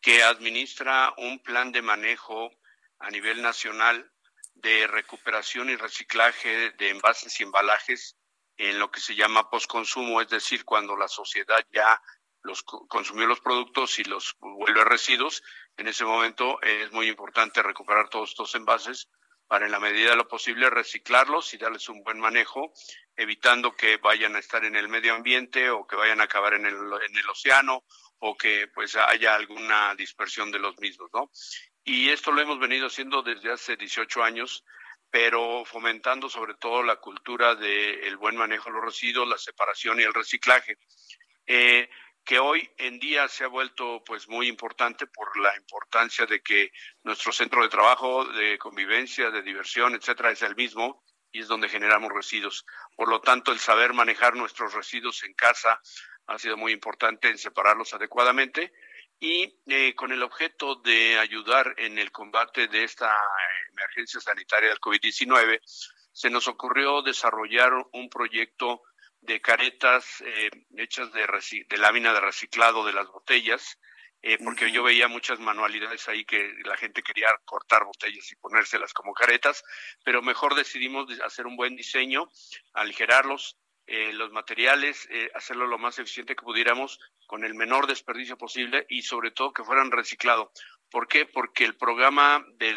que administra un plan de manejo a nivel nacional de recuperación y reciclaje de envases y embalajes en lo que se llama postconsumo, es decir, cuando la sociedad ya los consumió los productos y los vuelve residuos, en ese momento es muy importante recuperar todos estos envases para en la medida de lo posible reciclarlos y darles un buen manejo, evitando que vayan a estar en el medio ambiente o que vayan a acabar en el, en el océano o que pues haya alguna dispersión de los mismos, ¿no? Y esto lo hemos venido haciendo desde hace 18 años, pero fomentando sobre todo la cultura del buen manejo de los residuos, la separación y el reciclaje, eh, que hoy en día se ha vuelto pues muy importante por la importancia de que nuestro centro de trabajo, de convivencia, de diversión, etcétera, es el mismo y es donde generamos residuos. Por lo tanto, el saber manejar nuestros residuos en casa ha sido muy importante en separarlos adecuadamente y eh, con el objeto de ayudar en el combate de esta emergencia sanitaria del COVID-19, se nos ocurrió desarrollar un proyecto de caretas eh, hechas de, de, lámina de reciclado de las botellas, eh, porque yo veía muchas manualidades ahí que la gente quería cortar botellas y ponérselas como caretas, pero mejor decidimos hacer un buen diseño, aligerarlos, eh, los materiales, eh, hacerlo lo más eficiente que pudiéramos con el menor desperdicio posible y sobre todo que fueran reciclados. ¿Por qué? Porque el programa de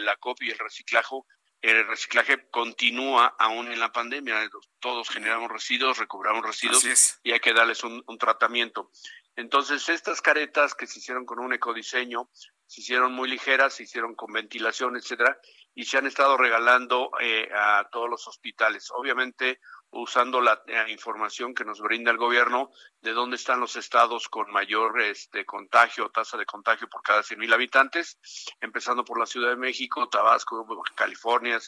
la COP y el reciclaje, el reciclaje continúa aún en la pandemia. Todos generamos residuos, recobramos residuos y hay que darles un, un tratamiento. Entonces, estas caretas que se hicieron con un ecodiseño, se hicieron muy ligeras, se hicieron con ventilación, etcétera, y se han estado regalando eh, a todos los hospitales. Obviamente, usando la, información que nos brinda el gobierno de dónde están los estados con mayor este, contagio, tasa de contagio por cada 100 mil habitantes, empezando por la Ciudad de México, Tabasco, California,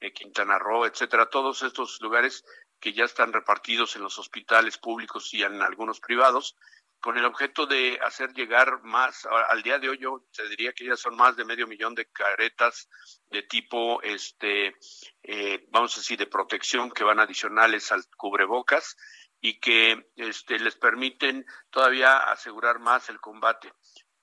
eh, Quintana Roo, etcétera, todos estos lugares que ya están repartidos en los hospitales públicos y en algunos privados, con el objeto de hacer llegar más, al día de hoy yo te diría que ya son más de medio millón de caretas de tipo, este, eh, vamos a decir, de protección que van adicionales al cubrebocas y que este, les permiten todavía asegurar más el combate.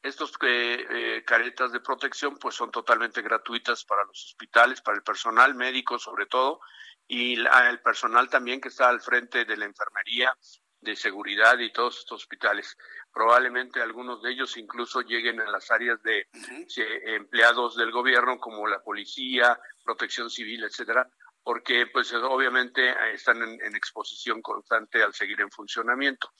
Estos eh, eh, caretas de protección pues son totalmente gratuitas para los hospitales, para el personal médico sobre todo, y el personal también que está al frente de la enfermería de seguridad y todos estos hospitales. Probablemente algunos de ellos incluso lleguen a las áreas de empleados del gobierno como la policía, protección civil, etcétera, porque pues obviamente eh, están en, exposición constante al seguir en funcionamiento.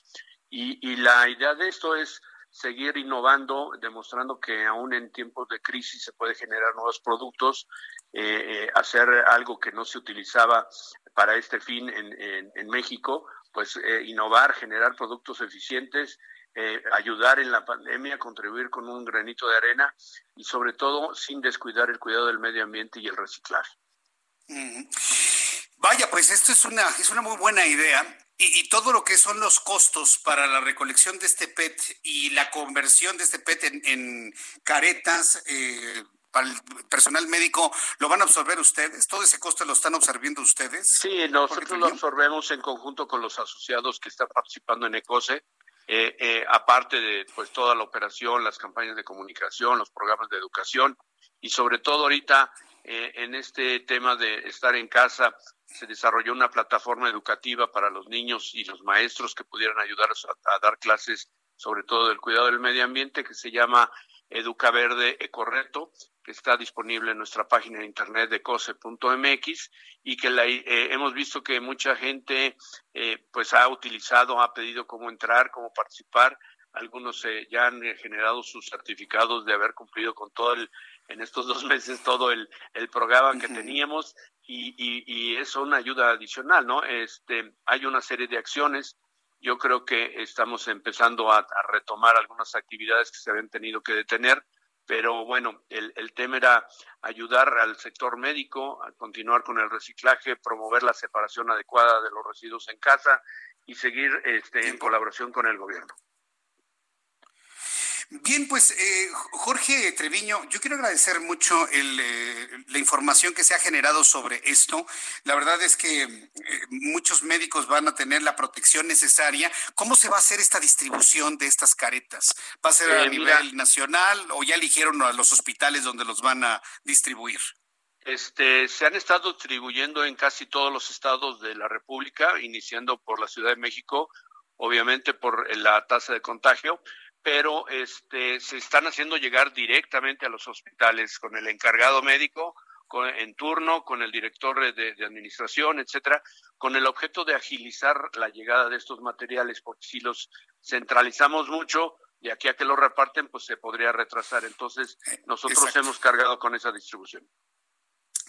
Y, y la idea de esto es seguir innovando, demostrando que aún en tiempos de crisis se puede generar nuevos productos, eh, eh, hacer algo que no se utilizaba para este fin en, en México, pues eh, innovar, generar productos eficientes, eh, ayudar en la pandemia, contribuir con un granito de arena y sobre todo sin descuidar el cuidado del medio ambiente y el reciclaje. Vaya, pues esto es una, es una muy buena idea. Y, todo lo que son los costos para la recolección de este PET y la conversión de este PET en, caretas, eh, para el personal médico, ¿lo van a absorber ustedes? ¿Todo ese costo lo están absorbiendo ustedes? Sí, nosotros lo absorbemos en conjunto con los asociados que están participando en ECOSE. Eh, eh, aparte de pues toda la operación, las campañas de comunicación, los programas de educación y sobre todo ahorita eh, en este tema de estar en casa se desarrolló una plataforma educativa para los niños y los maestros que pudieran ayudar a, a dar clases sobre todo del cuidado del medio ambiente que se llama Educa Verde Ecorreto que está disponible en nuestra página de internet de cose.mx y que la, eh, hemos visto que mucha gente eh, pues ha utilizado, ha pedido cómo entrar, cómo participar. Algunos eh, ya han generado sus certificados de haber cumplido con todo el, en estos dos <laughs> meses todo el, el programa que teníamos y, y, y es una ayuda adicional, ¿no? Este, hay una serie de acciones. Yo creo que estamos empezando a, a retomar algunas actividades que se habían tenido que detener pero bueno, el, el, tema era ayudar al sector médico a continuar con el reciclaje, promover la separación adecuada de los residuos en casa y seguir este, en colaboración con el gobierno. Bien, pues eh, Jorge Treviño, yo quiero agradecer mucho eh, la información que se ha generado sobre esto. La verdad es que eh, muchos médicos van a tener la protección necesaria. ¿Cómo se va a hacer esta distribución de estas caretas? ¿Va a ser a nivel nacional o ya eligieron a los hospitales donde los van a distribuir? Este, se han estado distribuyendo en casi todos los estados de la República, iniciando por la Ciudad de México, obviamente por la tasa de contagio, pero este, se están haciendo llegar directamente a los hospitales con el encargado médico en turno, con el director de, de, administración, etcétera, con el objeto de agilizar la llegada de estos materiales, porque si los centralizamos mucho, de aquí a que lo reparten, pues se podría retrasar. Entonces, nosotros hemos cargado con esa distribución.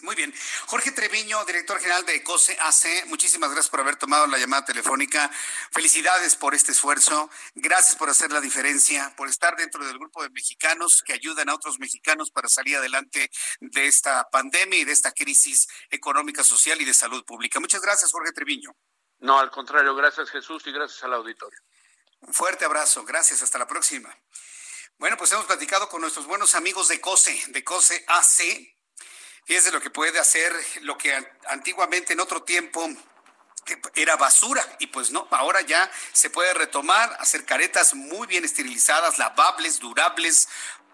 Muy bien. Jorge Treviño, director general de COSE AC, muchísimas gracias por haber tomado la llamada telefónica. Felicidades por este esfuerzo. Gracias por hacer la diferencia, por estar dentro del grupo de mexicanos que ayudan a otros mexicanos para salir adelante de esta pandemia y de esta crisis económica, social y de salud pública. Muchas gracias, Jorge Treviño. No, al contrario, gracias Jesús y gracias al auditorio. Un fuerte abrazo. Gracias. Hasta la próxima. Bueno, pues hemos platicado con nuestros buenos amigos de COSE, de COSE AC de lo que puede hacer lo que antiguamente en otro tiempo era basura y pues no, ahora ya se puede retomar, hacer caretas muy bien esterilizadas, lavables, durables,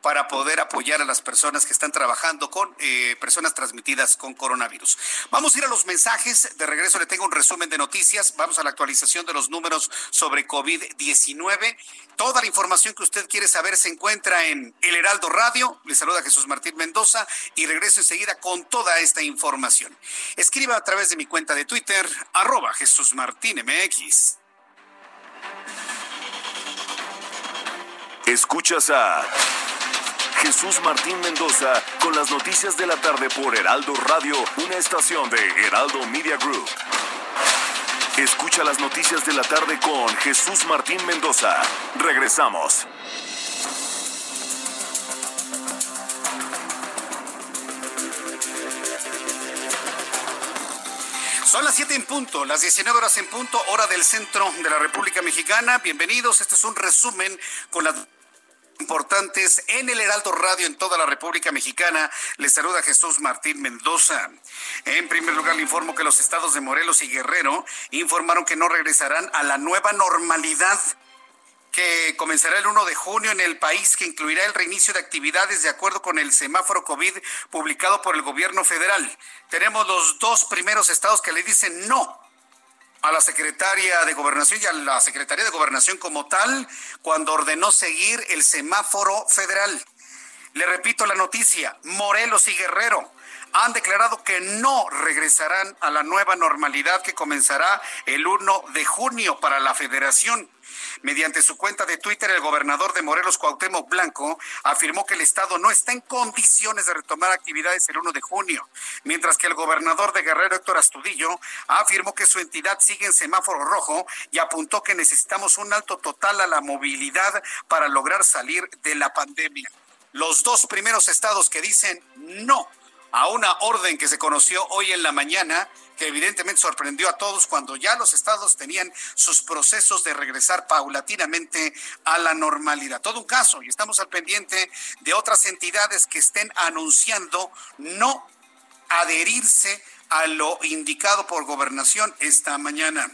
para poder apoyar a las personas que están trabajando con eh, personas transmitidas con coronavirus. Vamos a ir a los mensajes. De regreso le tengo un resumen de noticias. Vamos a la actualización de los números sobre COVID-19. Toda la información que usted quiere saber se encuentra en El Heraldo Radio. Le saluda Jesús Martín Mendoza y regreso enseguida con toda esta información. Escriba a través de mi cuenta de Twitter, arroba Jesús Martín MX. Escuchas a Jesús Martín Mendoza con las noticias de la tarde por Heraldo Radio, una estación de Heraldo Media Group. Escucha las noticias de la tarde con Jesús Martín Mendoza. Regresamos. Son las 7 en punto, las 19 horas en punto, hora del centro de la República Mexicana. Bienvenidos, este es un resumen con las importantes en el Heraldo Radio en toda la República Mexicana. Les saluda Jesús Martín Mendoza. En primer lugar, le informo que los estados de Morelos y Guerrero informaron que no regresarán a la nueva normalidad que comenzará el 1 de junio en el país, que incluirá el reinicio de actividades de acuerdo con el semáforo COVID publicado por el gobierno federal. Tenemos los dos primeros estados que le dicen no a la secretaria de Gobernación y a la Secretaría de Gobernación como tal cuando ordenó seguir el semáforo federal. Le repito la noticia, Morelos y Guerrero han declarado que no regresarán a la nueva normalidad que comenzará el 1 de junio para la federación. Mediante su cuenta de Twitter, el gobernador de Morelos, Cuauhtémoc Blanco, afirmó que el Estado no está en condiciones de retomar actividades el 1 de junio, mientras que el gobernador de Guerrero, Héctor Astudillo, afirmó que su entidad sigue en semáforo rojo y apuntó que necesitamos un alto total a la movilidad para lograr salir de la pandemia. Los dos primeros estados que dicen no a una orden que se conoció hoy en la mañana que evidentemente sorprendió a todos cuando ya los estados tenían sus procesos de regresar paulatinamente a la normalidad. Todo un caso y estamos al pendiente de otras entidades que estén anunciando no adherirse a lo indicado por gobernación esta mañana.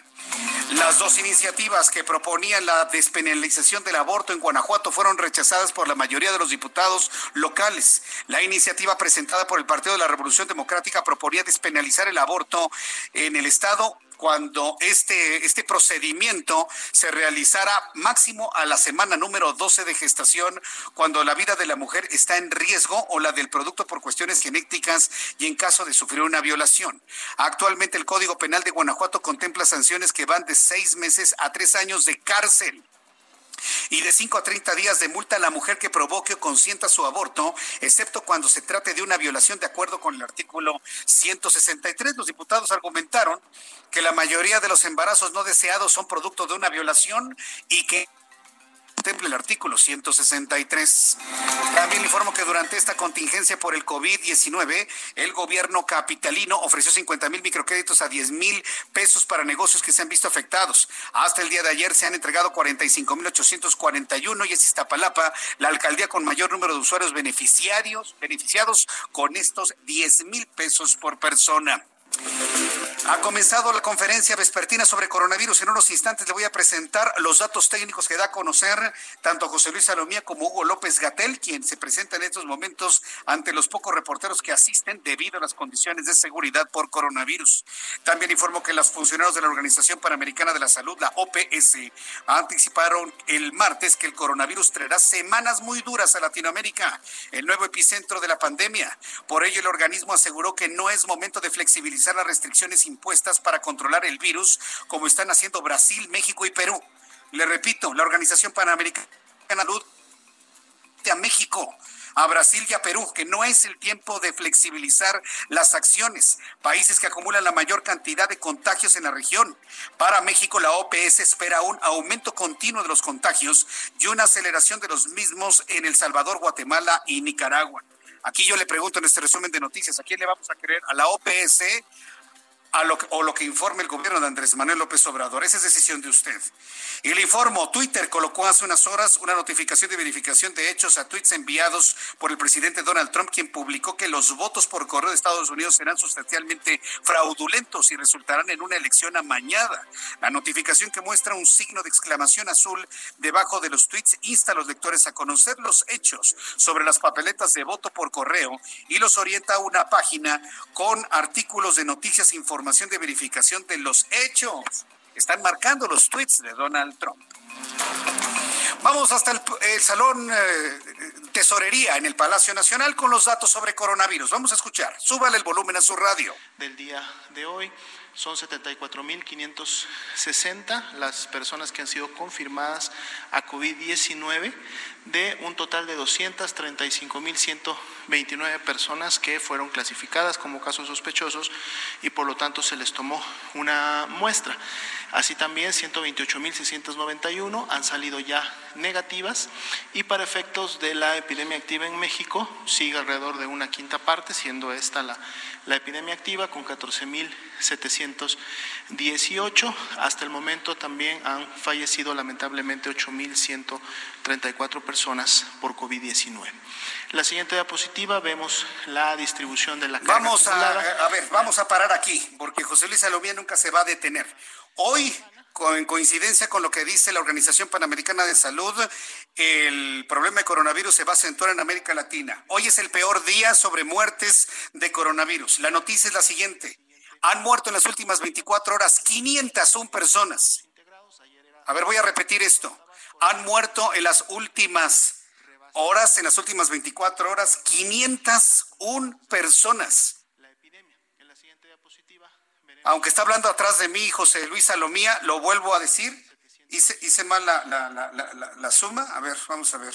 Las dos iniciativas que proponían la despenalización del aborto en Guanajuato fueron rechazadas por la mayoría de los diputados locales. La iniciativa presentada por el Partido de la Revolución Democrática proponía despenalizar el aborto en el Estado cuando este, este procedimiento se realizara máximo a la semana número 12 de gestación, cuando la vida de la mujer está en riesgo o la del producto por cuestiones genéticas y en caso de sufrir una violación. Actualmente el Código Penal de Guanajuato contempla sanciones que van de seis meses a tres años de cárcel y de 5 a 30 días de multa a la mujer que provoque o consienta su aborto, excepto cuando se trate de una violación de acuerdo con el artículo 163. Los diputados argumentaron que la mayoría de los embarazos no deseados son producto de una violación y que contempla el artículo 163. También informo que durante esta contingencia por el COVID-19, el gobierno capitalino ofreció 50 mil microcréditos a 10 mil pesos para negocios que se han visto afectados. Hasta el día de ayer se han entregado 45 mil 841 y es Iztapalapa la alcaldía con mayor número de usuarios beneficiarios, beneficiados con estos 10 mil pesos por persona. Ha comenzado la conferencia vespertina sobre coronavirus. En unos instantes le voy a presentar los datos técnicos que da a conocer tanto José Luis Salomía como Hugo López Gatel, quien se presenta en estos momentos ante los pocos reporteros que asisten debido a las condiciones de seguridad por coronavirus. También informo que los funcionarios de la Organización Panamericana de la Salud, la OPS, anticiparon el martes que el coronavirus traerá semanas muy duras a Latinoamérica, el nuevo epicentro de la pandemia. Por ello, el organismo aseguró que no es momento de flexibilizar las restricciones impuestas para controlar el virus, como están haciendo Brasil, México y Perú. Le repito, la Organización Panamericana de Salud a México a Brasil y a Perú, que no es el tiempo de flexibilizar las acciones, países que acumulan la mayor cantidad de contagios en la región. Para México, la OPS espera un aumento continuo de los contagios y una aceleración de los mismos en El Salvador, Guatemala y Nicaragua. Aquí yo le pregunto en este resumen de noticias, ¿a quién le vamos a creer? ¿A la OPS a lo o lo que informe el gobierno de Andrés Manuel López Obrador. Esa es decisión de usted. Y le informo, Twitter colocó hace unas horas una notificación de verificación de hechos a tweets enviados por el presidente Donald Trump, quien publicó que los votos por correo de Estados Unidos serán sustancialmente fraudulentos y resultarán en una elección amañada. La notificación que muestra un signo de exclamación azul debajo de los tweets insta a los lectores a conocer los hechos sobre las papeletas de voto por correo y los orienta a una página con artículos de noticias informativas información de verificación de los hechos. Están marcando los tweets de Donald Trump. Vamos hasta el, salón eh, tesorería en el Palacio Nacional con los datos sobre coronavirus. Vamos a escuchar. Súbale el volumen a su radio. Del día de hoy son 74.560 las personas que han sido confirmadas a COVID-19 de un total de 235.129 personas que fueron clasificadas como casos sospechosos y por lo tanto se les tomó una muestra. Así también 128.691 han salido ya negativas y para efectos de la epidemia activa en México sigue alrededor de una quinta parte, siendo esta la, la epidemia activa con 14.718. Hasta el momento también han fallecido lamentablemente 8.134 personas por COVID-19. La siguiente diapositiva vemos la distribución de la carga Vamos a, a ver, vamos a parar aquí, porque José Luis Salomía nunca se va a detener. Hoy en coincidencia con lo que dice la Organización Panamericana de Salud, el problema de coronavirus se va a acentuar en América Latina. Hoy es el peor día sobre muertes de coronavirus. La noticia es la siguiente. Han muerto en las últimas 24 horas 501 personas. A ver, voy a repetir esto. Han muerto en las últimas horas, en las últimas 24 horas, 501 personas. Aunque está hablando atrás de mí José Luis Salomía, lo vuelvo a decir. Hice, hice mal la, la, la, suma. A ver, vamos a ver.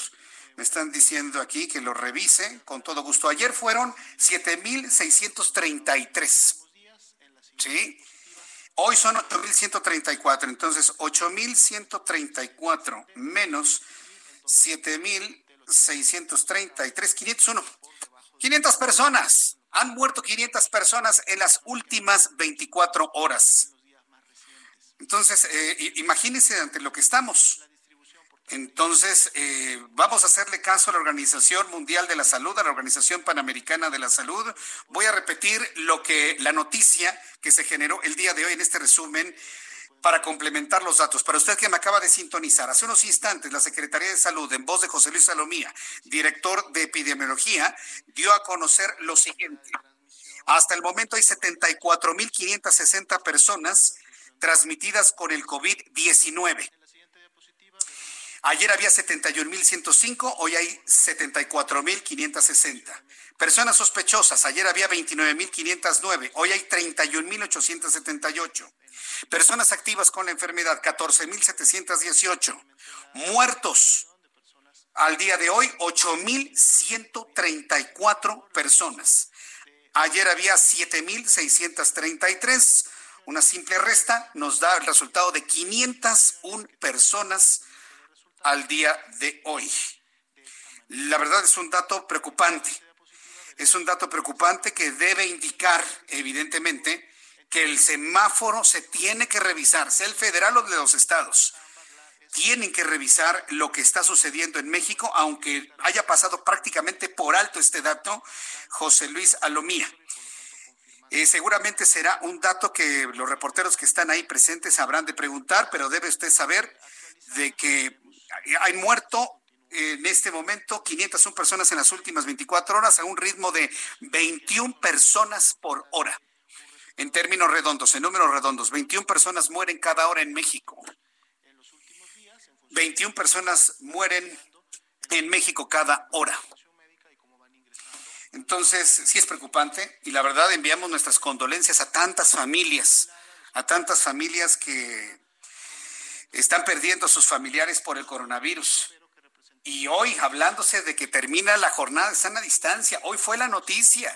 Me están diciendo aquí que lo revise con todo gusto. Ayer fueron 7.633. ¿Sí? Hoy son 8.134. Entonces, 8.134 menos 7.633. 501. 500 personas. Han muerto 500 personas en las últimas 24 horas. Entonces, eh, imagínense ante lo que estamos. Entonces, eh, vamos a hacerle caso a la Organización Mundial de la Salud, a la Organización Panamericana de la Salud. Voy a repetir lo que la noticia que se generó el día de hoy en este resumen para complementar los datos. Para usted que me acaba de sintonizar, hace unos instantes la Secretaría de Salud, en voz de José Luis Salomía, director de epidemiología, dio a conocer lo siguiente. Hasta el momento hay 74.560 personas transmitidas con el COVID-19. Ayer había 71.105, hoy hay 74.560. Personas sospechosas, ayer había 29.509, hoy hay 31.878. Personas activas con la enfermedad, 14.718. Muertos, al día de hoy, 8.134 personas. Ayer había 7.633. Una simple resta nos da el resultado de 501 personas al día de hoy. La verdad es un dato preocupante. Es un dato preocupante que debe indicar, evidentemente, que el semáforo se tiene que revisar, sea el federal o de los estados. Tienen que revisar lo que está sucediendo en México, aunque haya pasado prácticamente por alto este dato, José Luis Alomía. Eh, seguramente será un dato que los reporteros que están ahí presentes habrán de preguntar, pero debe usted saber de que hay muerto en este momento 501 personas en las últimas 24 horas a un ritmo de 21 personas por hora. En términos redondos, en números redondos, 21 personas mueren cada hora en México. 21 personas mueren en México cada hora. Entonces, sí es preocupante y la verdad enviamos nuestras condolencias a tantas familias, a tantas familias que están perdiendo a sus familiares por el coronavirus. Y hoy, hablándose de que termina la jornada de sana distancia, hoy fue la noticia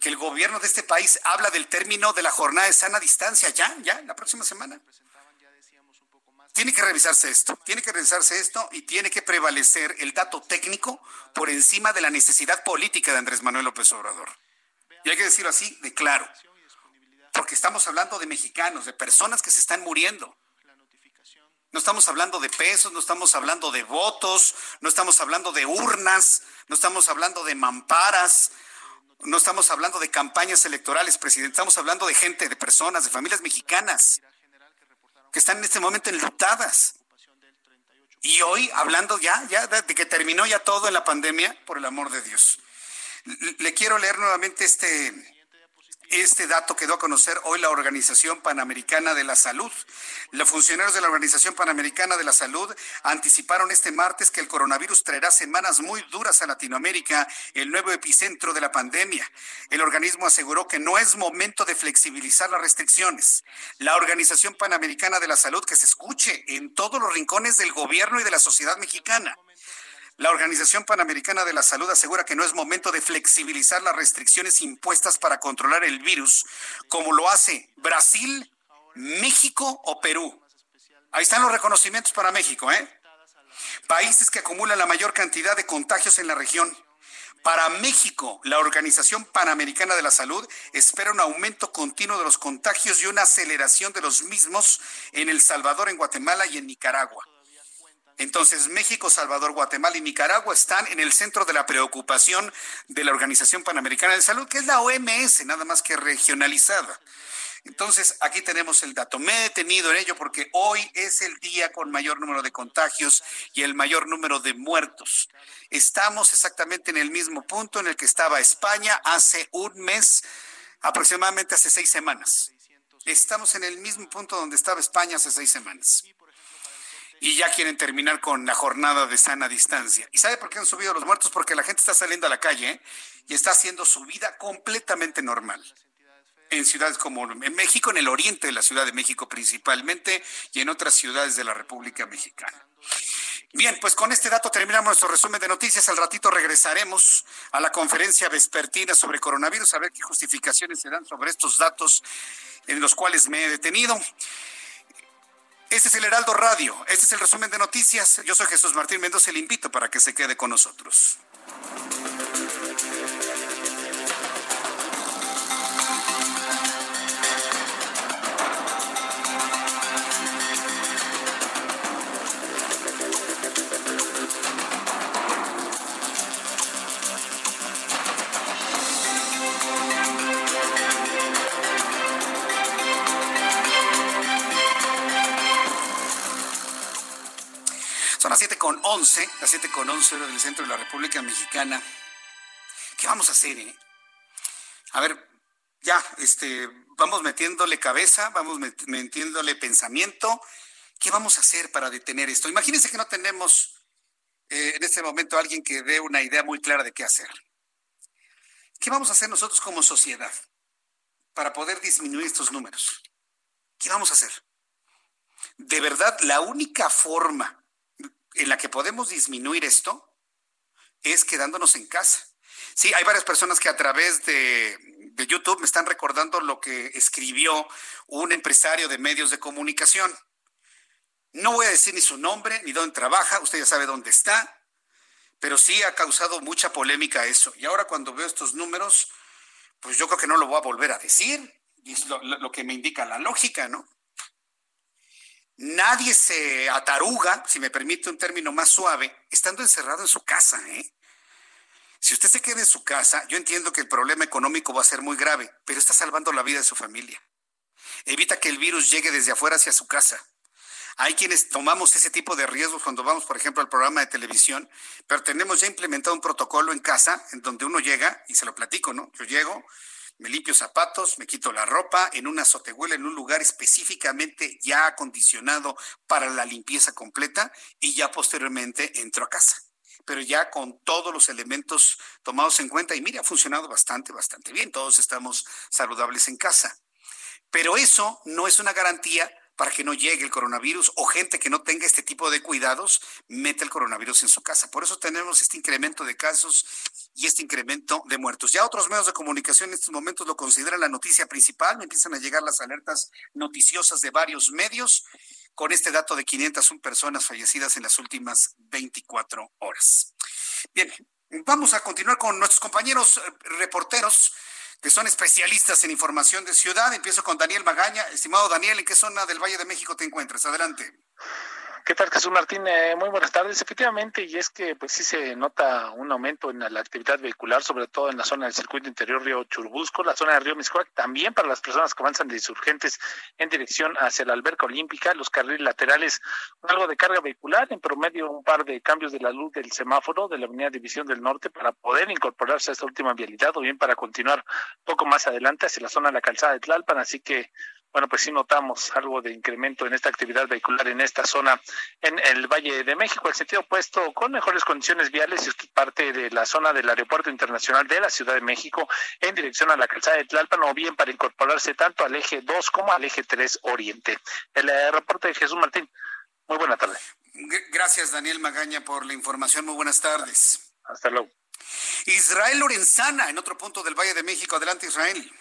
que el gobierno de este país habla del término de la jornada de sana distancia, ya, ya, la próxima semana. Tiene que revisarse esto, tiene que revisarse esto y tiene que prevalecer el dato técnico por encima de la necesidad política de Andrés Manuel López Obrador. Y hay que decirlo así, de claro, porque estamos hablando de mexicanos, de personas que se están muriendo. No estamos hablando de pesos, no estamos hablando de votos, no estamos hablando de urnas, no estamos hablando de mamparas, no estamos hablando de campañas electorales, presidente, estamos hablando de gente, de personas, de familias mexicanas que están en este momento enlutadas. Y hoy, hablando ya, ya de que terminó ya todo en la pandemia, por el amor de Dios. Le quiero leer nuevamente este, este dato quedó a conocer hoy la Organización Panamericana de la Salud. Los funcionarios de la Organización Panamericana de la Salud anticiparon este martes que el coronavirus traerá semanas muy duras a Latinoamérica, el nuevo epicentro de la pandemia. El organismo aseguró que no es momento de flexibilizar las restricciones. La Organización Panamericana de la Salud que se escuche en todos los rincones del gobierno y de la sociedad mexicana. La Organización Panamericana de la Salud asegura que no es momento de flexibilizar las restricciones impuestas para controlar el virus, como lo hace Brasil, México o Perú. Ahí están los reconocimientos para México, ¿eh? Países que acumulan la mayor cantidad de contagios en la región. Para México, la Organización Panamericana de la Salud espera un aumento continuo de los contagios y una aceleración de los mismos en El Salvador, en Guatemala y en Nicaragua. Entonces, México, Salvador, Guatemala y Nicaragua están en el centro de la preocupación de la Organización Panamericana de Salud, que es la OMS, nada más que regionalizada. Entonces, aquí tenemos el dato. Me he detenido en ello porque hoy es el día con mayor número de contagios y el mayor número de muertos. Estamos exactamente en el mismo punto en el que estaba España hace un mes, aproximadamente hace seis semanas. Estamos en el mismo punto donde estaba España hace seis semanas y ya quieren terminar con la jornada de sana distancia. ¿Y sabe por qué han subido los muertos? Porque la gente está saliendo a la calle ¿eh? y está haciendo su vida completamente normal. En ciudades como en México, en el oriente de la Ciudad de México principalmente y en otras ciudades de la República Mexicana. Bien, pues con este dato terminamos nuestro resumen de noticias. Al ratito regresaremos a la conferencia vespertina sobre coronavirus a ver qué justificaciones se dan sobre estos datos en los cuales me he detenido. Este es el Heraldo Radio, este es el resumen de noticias. Yo soy Jesús Martín Mendoza y le invito para que se quede con nosotros. 11, las 7 con 11 del centro de la República Mexicana. ¿Qué vamos a hacer, eh? A ver, ya, este, vamos metiéndole cabeza, vamos metiéndole pensamiento. ¿Qué vamos a hacer para detener esto? Imagínense que no tenemos eh, en este momento alguien que dé una idea muy clara de qué hacer. ¿Qué vamos a hacer nosotros como sociedad para poder disminuir estos números? ¿Qué vamos a hacer? De verdad, la única forma en la que podemos disminuir esto es quedándonos en casa. Sí, hay varias personas que a través de, YouTube me están recordando lo que escribió un empresario de medios de comunicación. No voy a decir ni su nombre, ni dónde trabaja, usted ya sabe dónde está, pero sí ha causado mucha polémica eso. Y ahora cuando veo estos números, pues yo creo que no lo voy a volver a decir, y es lo, que me indica la lógica, ¿no? Nadie se ataruga, si me permite un término más suave, estando encerrado en su casa, ¿eh? Si usted se queda en su casa, yo entiendo que el problema económico va a ser muy grave, pero está salvando la vida de su familia. Evita que el virus llegue desde afuera hacia su casa. Hay quienes tomamos ese tipo de riesgos cuando vamos, por ejemplo, al programa de televisión, pero tenemos ya implementado un protocolo en casa en donde uno llega y se lo platico, ¿no? Yo llego, me limpio zapatos, me quito la ropa en una azotehuela, en un lugar específicamente ya acondicionado para la limpieza completa y ya posteriormente entro a casa pero ya con todos los elementos tomados en cuenta y mire, ha funcionado bastante, bastante bien. Todos estamos saludables en casa. Pero eso no es una garantía para que no llegue el coronavirus o gente que no tenga este tipo de cuidados mete el coronavirus en su casa. Por eso tenemos este incremento de casos y este incremento de muertos. Ya otros medios de comunicación en estos momentos lo consideran la noticia principal, me empiezan a llegar las alertas noticiosas de varios medios con este dato de 501 personas fallecidas en las últimas 24 horas. Bien, vamos a continuar con nuestros compañeros eh, reporteros que son especialistas en información de ciudad. Empiezo con Daniel Magaña. Estimado Daniel, ¿en qué zona del Valle de México te encuentras? Adelante. ¿Qué tal, Jesús Martín? Eh, muy buenas tardes. Efectivamente, y es que pues sí se nota un aumento en la actividad vehicular, sobre todo en la zona del circuito interior Río Churubusco, la zona del Río Miscuac, también para las personas que avanzan de insurgentes en dirección hacia la alberca olímpica, los carriles laterales, algo de carga vehicular, en promedio un par de cambios de la luz del semáforo de la Avenida División del Norte para poder incorporarse a esta última vialidad o bien para continuar poco más adelante hacia la zona de la calzada de Tlalpan, así que bueno, pues sí notamos algo de incremento en esta actividad vehicular en esta zona en el Valle de México, el sentido opuesto con mejores condiciones viales y parte de la zona del Aeropuerto Internacional de la Ciudad de México en dirección a la calzada de Tlalpan o bien para incorporarse tanto al eje 2 como al eje 3 Oriente. El reporte de Jesús Martín. Muy buena tarde. Gracias, Daniel Magaña, por la información. Muy buenas tardes. Hasta luego. Israel Lorenzana, en otro punto del Valle de México. Adelante, Israel.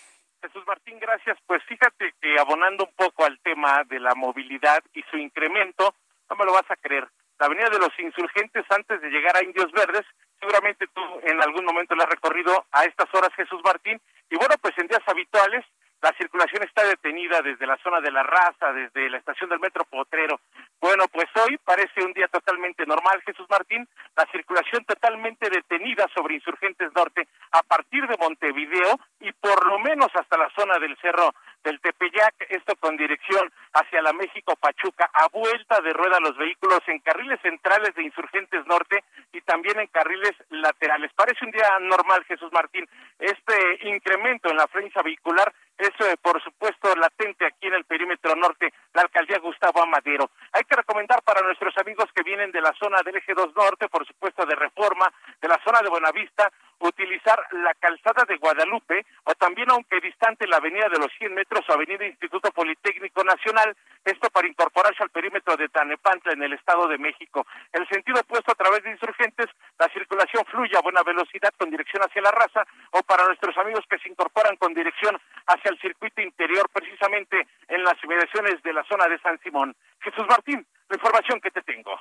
Jesús Martín, gracias. Pues fíjate que abonando un poco al tema de la movilidad y su incremento, no me lo vas a creer. La avenida de los insurgentes antes de llegar a Indios Verdes, seguramente tú en algún momento la has recorrido a estas horas, Jesús Martín. Y bueno, pues en días habituales la circulación está detenida desde la zona de la raza, desde la estación del metro Potrero. Bueno, pues hoy parece un día totalmente normal, Jesús Martín. La circulación totalmente detenida sobre Insurgentes Norte a partir de Montevideo y por lo menos hasta la zona del Cerro del Tepeyac, esto con dirección hacia la México Pachuca, a vuelta de rueda los vehículos en carriles centrales de Insurgentes Norte y también en carriles laterales. Parece un día normal, Jesús Martín. Este incremento en la frecuencia vehicular es, eh, por supuesto, latente aquí en el perímetro norte, la alcaldía Gustavo Amadero. Hay que recomendar para nuestros amigos que vienen de la zona del eje 2 norte, por supuesto, de Reforma, de la zona de Buenavista, utilizar la calzada de Guadalupe o también, aunque distante, la avenida de los 100 metros o avenida Instituto Politécnico Nacional, esto para incorporarse al perímetro de Tanepantla en el Estado de México. El sentido opuesto a través de insurgentes, la circulación fluye a buena velocidad con dirección hacia la raza o para nuestros amigos que se incorporan con dirección hacia el circuito interior, precisamente en las inmediaciones de la zona de San Simón. Jesús Martín, la información que te tengo.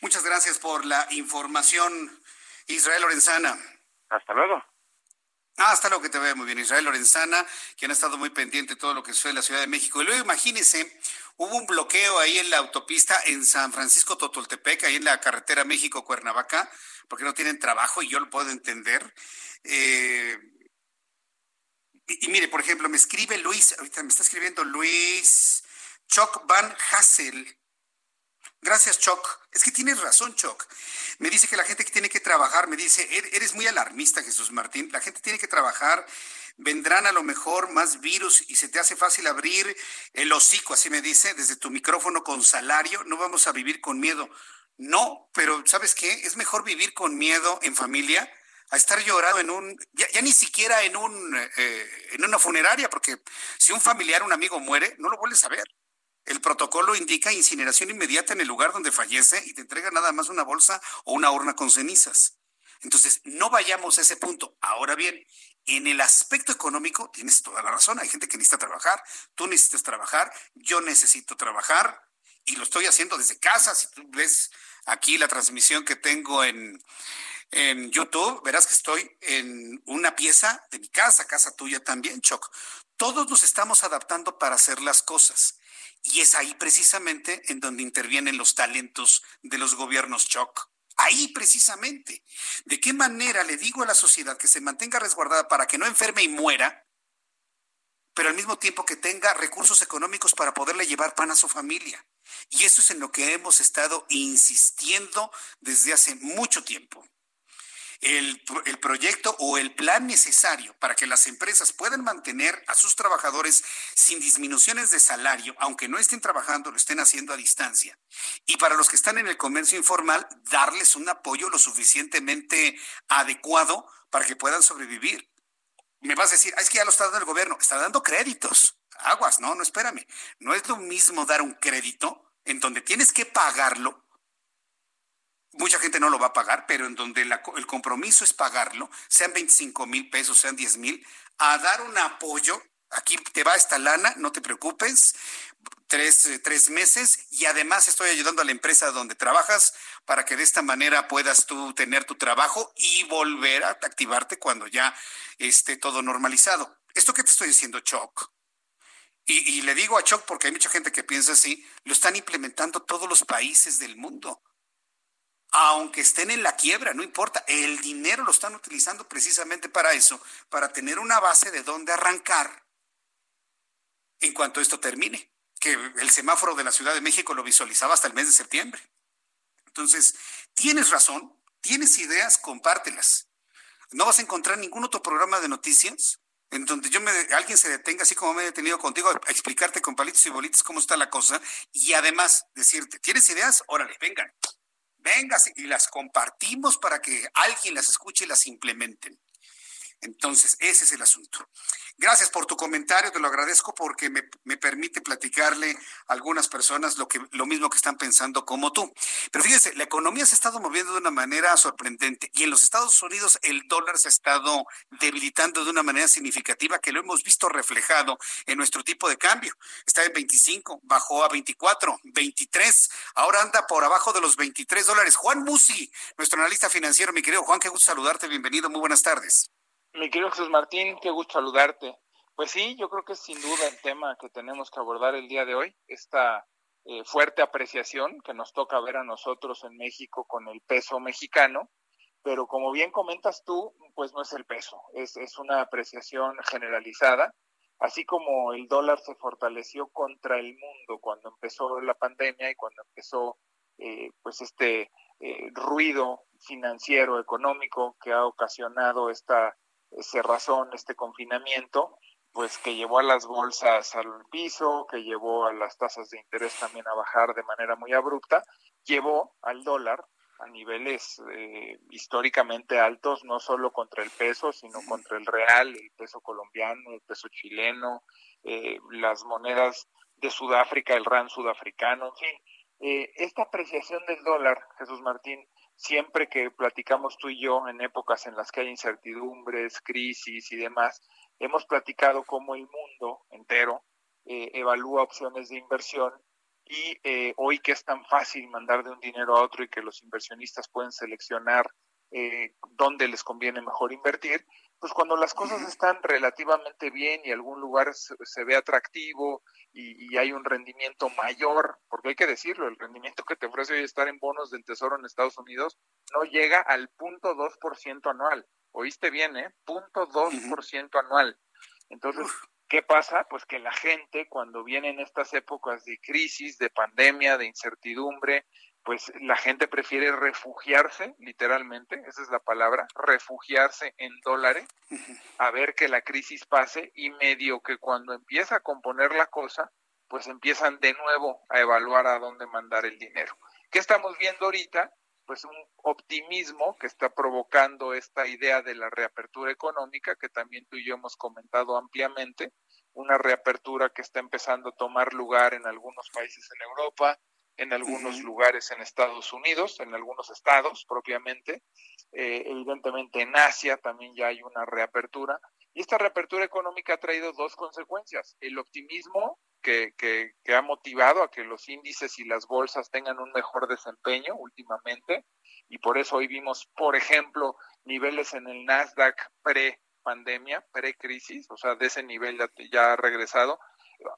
Muchas gracias por la información, Israel Lorenzana. Hasta luego. Hasta luego que te veo muy bien, Israel Lorenzana, quien ha estado muy pendiente de todo lo que sucede en la Ciudad de México. Y luego imagínese, hubo un bloqueo ahí en la autopista en San Francisco Totoltepec, ahí en la carretera México-Cuernavaca, porque no tienen trabajo y yo lo puedo entender. Eh, y, mire, por ejemplo, me escribe Luis, ahorita me está escribiendo Luis Choc Van Hassel. Gracias, Choc. Es que tienes razón, Choc. Me dice que la gente que tiene que trabajar, me dice, er, eres muy alarmista, Jesús Martín. La gente tiene que trabajar, vendrán a lo mejor más virus y se te hace fácil abrir el hocico, así me dice, desde tu micrófono con salario. No vamos a vivir con miedo. No, pero ¿sabes qué? Es mejor vivir con miedo en familia a estar llorando en un, ya, ni siquiera en un, eh, en una funeraria, porque si un familiar, un amigo muere, no lo vuelves a ver. El protocolo indica incineración inmediata en el lugar donde fallece y te entrega nada más una bolsa o una urna con cenizas. Entonces, no vayamos a ese punto. Ahora bien, en el aspecto económico tienes toda la razón. Hay gente que necesita trabajar, tú necesitas trabajar, yo necesito trabajar y lo estoy haciendo desde casa. Si tú ves aquí la transmisión que tengo en, en YouTube, verás que estoy en una pieza de mi casa, casa tuya también, Choc. Todos nos estamos adaptando para hacer las cosas. Y es ahí precisamente en donde intervienen los talentos de los gobiernos Choc. Ahí precisamente. ¿De qué manera le digo a la sociedad que se mantenga resguardada para que no enferme y muera, pero al mismo tiempo que tenga recursos económicos para poderle llevar pan a su familia? Y eso es en lo que hemos estado insistiendo desde hace mucho tiempo el, proyecto o el plan necesario para que las empresas puedan mantener a sus trabajadores sin disminuciones de salario, aunque no estén trabajando, lo estén haciendo a distancia. Y para los que están en el comercio informal, darles un apoyo lo suficientemente adecuado para que puedan sobrevivir. Me vas a decir, ah, es que ya lo está dando el gobierno, está dando créditos. Aguas, no, no, espérame. No es lo mismo dar un crédito en donde tienes que pagarlo mucha gente no lo va a pagar, pero en donde el compromiso es pagarlo, sean 25 mil pesos, sean 10 mil, a dar un apoyo. Aquí te va esta lana, no te preocupes, tres, eh, tres meses y además estoy ayudando a la empresa donde trabajas para que de esta manera puedas tú tener tu trabajo y volver a activarte cuando ya esté todo normalizado. Esto que te estoy diciendo, Choc, y, le digo a Choc porque hay mucha gente que piensa así, lo están implementando todos los países del mundo aunque estén en la quiebra, no importa, el dinero lo están utilizando precisamente para eso, para tener una base de dónde arrancar en cuanto esto termine, que el semáforo de la Ciudad de México lo visualizaba hasta el mes de septiembre. Entonces, tienes razón, tienes ideas, compártelas. No vas a encontrar ningún otro programa de noticias en donde yo me, alguien se detenga, así como me he detenido contigo, a explicarte con palitos y bolitas cómo está la cosa y además decirte, ¿tienes ideas? Órale, vengan, venga y las compartimos para que alguien las escuche y las implementen. Entonces, ese es el asunto. Gracias por tu comentario, te lo agradezco porque me, permite platicarle a algunas personas lo, que, lo mismo que están pensando como tú. Pero fíjense, la economía se ha estado moviendo de una manera sorprendente y en los Estados Unidos el dólar se ha estado debilitando de una manera significativa que lo hemos visto reflejado en nuestro tipo de cambio. Está en 25, bajó a 24, 23, ahora anda por abajo de los 23 dólares. Juan Musi, nuestro analista financiero, mi querido Juan, qué gusto saludarte, bienvenido, muy buenas tardes. Mi querido Jesús Martín, qué gusto saludarte. Pues sí, yo creo que es sin duda el tema que tenemos que abordar el día de hoy, esta eh, fuerte apreciación que nos toca ver a nosotros en México con el peso mexicano, pero como bien comentas tú, pues no es el peso, es, es una apreciación generalizada, así como el dólar se fortaleció contra el mundo cuando empezó la pandemia y cuando empezó eh, pues este eh, ruido financiero, económico que ha ocasionado esta cerrazón, este confinamiento, pues que llevó a las bolsas al piso, que llevó a las tasas de interés también a bajar de manera muy abrupta, llevó al dólar a niveles eh, históricamente altos, no solo contra el peso, sino contra el real, el peso colombiano, el peso chileno, eh, las monedas de Sudáfrica, el RAN sudafricano, en fin. Eh, esta apreciación del dólar, Jesús Martín, siempre que platicamos tú y yo en épocas en las que hay incertidumbres, crisis y demás, hemos platicado cómo el mundo entero eh, evalúa opciones de inversión y eh, hoy que es tan fácil mandar de un dinero a otro y que los inversionistas pueden seleccionar eh, dónde les conviene mejor invertir, pues cuando las cosas están relativamente bien y algún lugar se, ve atractivo y, hay un rendimiento mayor, porque hay que decirlo, el rendimiento que te ofrece hoy estar en bonos del Tesoro en Estados Unidos no llega al punto dos por ciento anual. Oíste bien, ¿eh? Punto dos por ciento anual. Entonces, ¿qué pasa? Pues que la gente cuando vienen estas épocas de crisis, de pandemia, de incertidumbre, pues la gente prefiere refugiarse, literalmente, esa es la palabra, refugiarse en dólares, a ver que la crisis pase y medio que cuando empieza a componer la cosa, pues empiezan de nuevo a evaluar a dónde mandar el dinero. ¿Qué estamos viendo ahorita? Pues un optimismo que está provocando esta idea de la reapertura económica, que también tú y yo hemos comentado ampliamente, una reapertura que está empezando a tomar lugar en algunos países en Europa, en algunos lugares en Estados Unidos, en algunos estados propiamente. Eh, evidentemente en Asia también ya hay una reapertura. Y esta reapertura económica ha traído dos consecuencias. El optimismo que, que, que ha motivado a que los índices y las bolsas tengan un mejor desempeño últimamente y por eso hoy vimos, por ejemplo, niveles en el Nasdaq pre pandemia, pre-crisis, o sea, de ese nivel ya, ha regresado.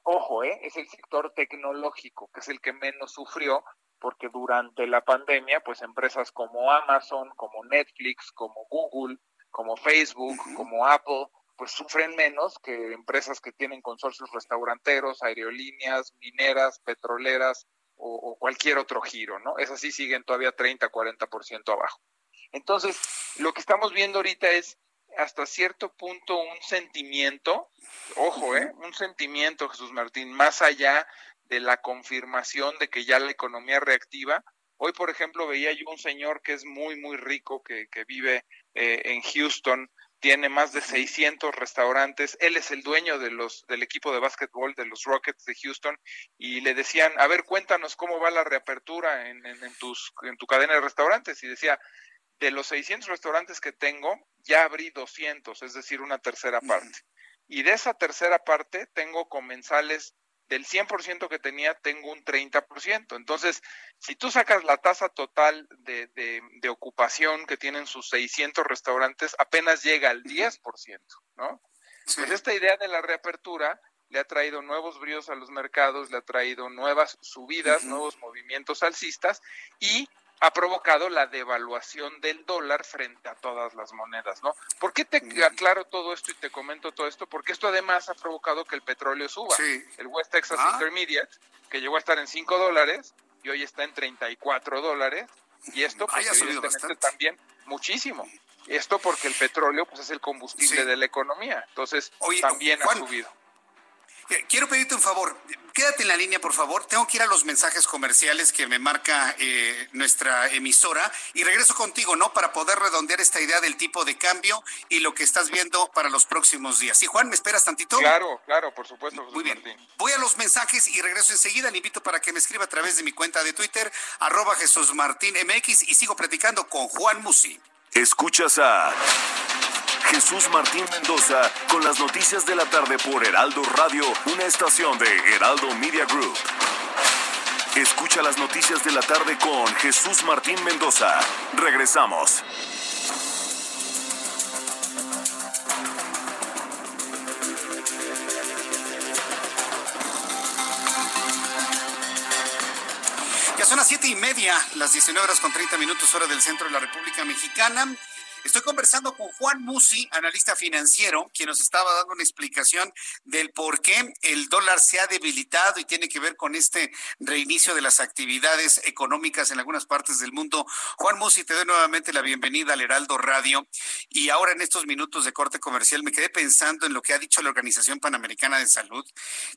Ojo, ¿eh? es el sector tecnológico, que es el que menos sufrió, porque durante la pandemia, pues empresas como Amazon, como Netflix, como Google, como Facebook, como Apple, pues sufren menos que empresas que tienen consorcios restauranteros, aerolíneas, mineras, petroleras o, o cualquier otro giro, ¿no? Esas sí siguen todavía 30, 40% abajo. Entonces, lo que estamos viendo ahorita es hasta cierto punto un sentimiento, ojo, ¿eh? Un sentimiento, Jesús Martín, más allá de la confirmación de que ya la economía reactiva. Hoy, por ejemplo, veía yo un señor que es muy, muy rico, que, que vive eh, en Houston, tiene más de 600 restaurantes, él es el dueño de los, del equipo de básquetbol de los Rockets de Houston y le decían, a ver, cuéntanos cómo va la reapertura en, en, en, tus, en tu cadena de restaurantes y decía, de los 600 restaurantes que tengo, ya abrí 200, es decir, una tercera parte. Y de esa tercera parte tengo comensales del 100% que tenía, tengo un 30%. Entonces, si tú sacas la tasa total de, de, de ocupación que tienen sus 600 restaurantes, apenas llega al 10%, ¿no? Sí. Pues esta idea de la reapertura le ha traído nuevos bríos a los mercados, le ha traído nuevas subidas, uh -huh. nuevos movimientos alcistas y ha provocado la devaluación del dólar frente a todas las monedas, ¿no? ¿Por qué te aclaro todo esto y te comento todo esto? Porque esto además ha provocado que el petróleo suba. Sí. El West Texas ah. Intermediate, que llegó a estar en 5 dólares y hoy está en 34 dólares, y esto pues, evidentemente también muchísimo. Esto porque el petróleo pues es el combustible sí. de la economía, entonces Oye, también Juan, ha subido. Eh, quiero pedirte un favor, quédate en la línea, por favor. Tengo que ir a los mensajes comerciales que me marca eh, nuestra emisora y regreso contigo, ¿no? Para poder redondear esta idea del tipo de cambio y lo que estás viendo para los próximos días. ¿Sí, Juan, me esperas tantito? Claro, claro, por supuesto. Muy bien. Martín. Voy a los mensajes y regreso enseguida. Le invito para que me escriba a través de mi cuenta de Twitter, arroba Jesús Martín MX y sigo platicando con Juan Musi. Escuchas a Jesús Martín Mendoza con las noticias de la tarde por Heraldo Radio, una estación de Heraldo Media Group. Escucha las noticias de la tarde con Jesús Martín Mendoza. Regresamos. Ya son las siete y media, las 19 horas con 30 minutos hora del centro de la República Mexicana. Estoy conversando con Juan Musi, analista financiero, quien nos estaba dando una explicación del por qué el dólar se ha debilitado y tiene que ver con este reinicio de las actividades económicas en algunas partes del mundo. Juan Musi, te doy nuevamente la bienvenida al Heraldo Radio. Y ahora en estos minutos de corte comercial me quedé pensando en lo que ha dicho la Organización Panamericana de Salud,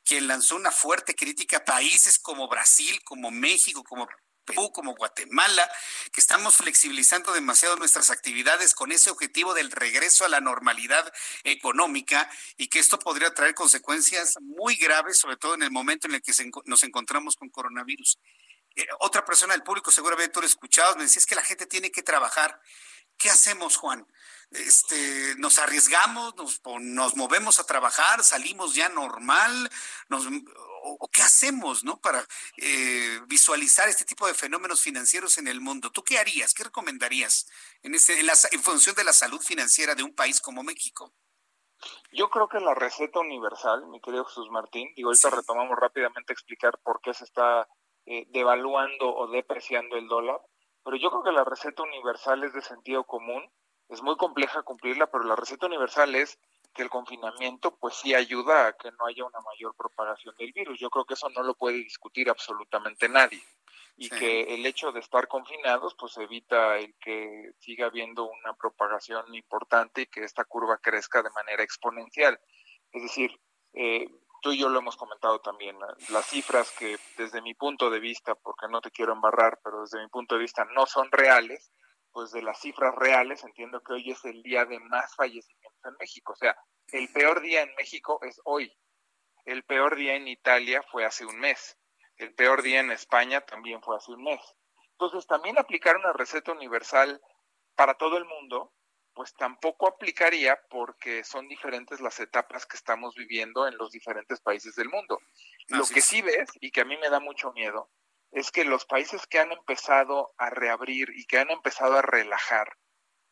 quien lanzó una fuerte crítica a países como Brasil, como México, como Perú, como Guatemala, que estamos flexibilizando demasiado nuestras actividades con ese objetivo del regreso a la normalidad económica y que esto podría traer consecuencias muy graves, sobre todo en el momento en el que nos encontramos con coronavirus. Eh, otra persona del público, seguramente tú lo escuchabas, me decía es que la gente tiene que trabajar. ¿Qué hacemos, Juan? Este, nos arriesgamos, nos, nos movemos a trabajar, salimos ya normal, nos, o, o, qué hacemos, ¿no? Para eh, visualizar este tipo de fenómenos financieros en el mundo. ¿Tú qué harías? ¿Qué recomendarías en, ese, en, la, en función de la salud financiera de un país como México? Yo creo que la receta universal, mi querido Jesús Martín, digo, ahorita sí. retomamos rápidamente a explicar por qué se está eh, devaluando o depreciando el dólar, pero yo creo que la receta universal es de sentido común, es muy compleja cumplirla, pero la receta universal es que el confinamiento pues sí ayuda a que no haya una mayor propagación del virus. Yo creo que eso no lo puede discutir absolutamente nadie. Y sí. que el hecho de estar confinados pues evita el que siga habiendo una propagación importante y que esta curva crezca de manera exponencial. Es decir, eh, tú y yo lo hemos comentado también, las cifras que desde mi punto de vista, porque no te quiero embarrar, pero desde mi punto de vista no son reales, pues de las cifras reales entiendo que hoy es el día de más fallecimientos en México. O sea, el peor día en México es hoy. El peor día en Italia fue hace un mes. El peor día en España también fue hace un mes. Entonces, también aplicar una receta universal para todo el mundo, pues tampoco aplicaría porque son diferentes las etapas que estamos viviendo en los diferentes países del mundo. Lo que sí ves, y que a mí me da mucho miedo, es que los países que han empezado a reabrir y que han empezado a relajar,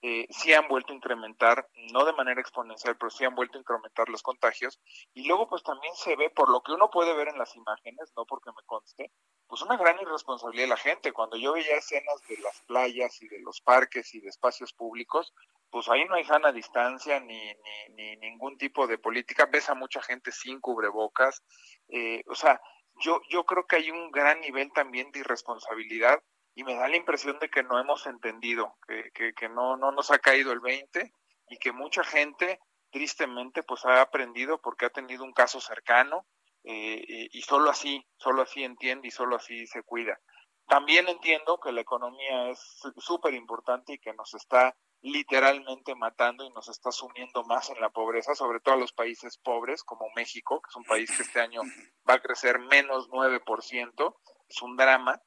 eh, sí han vuelto a incrementar, no de manera exponencial, pero sí han vuelto a incrementar los contagios. Y luego pues también se ve, por lo que uno puede ver en las imágenes, no porque me conste, pues una gran irresponsabilidad de la gente. Cuando yo veía escenas de las playas y de los parques y de espacios públicos, pues ahí no hay sana distancia ni, ni, ni ningún tipo de política. Ves a mucha gente sin cubrebocas. Eh, o sea, yo, yo creo que hay un gran nivel también de irresponsabilidad y me da la impresión de que no hemos entendido, que, que, no, no nos ha caído el 20 y que mucha gente tristemente pues ha aprendido porque ha tenido un caso cercano eh, y solo así, solo así entiende y solo así se cuida. También entiendo que la economía es súper importante y que nos está literalmente matando y nos está sumiendo más en la pobreza, sobre todo a los países pobres como México, que es un país que este año va a crecer menos 9%, es un drama,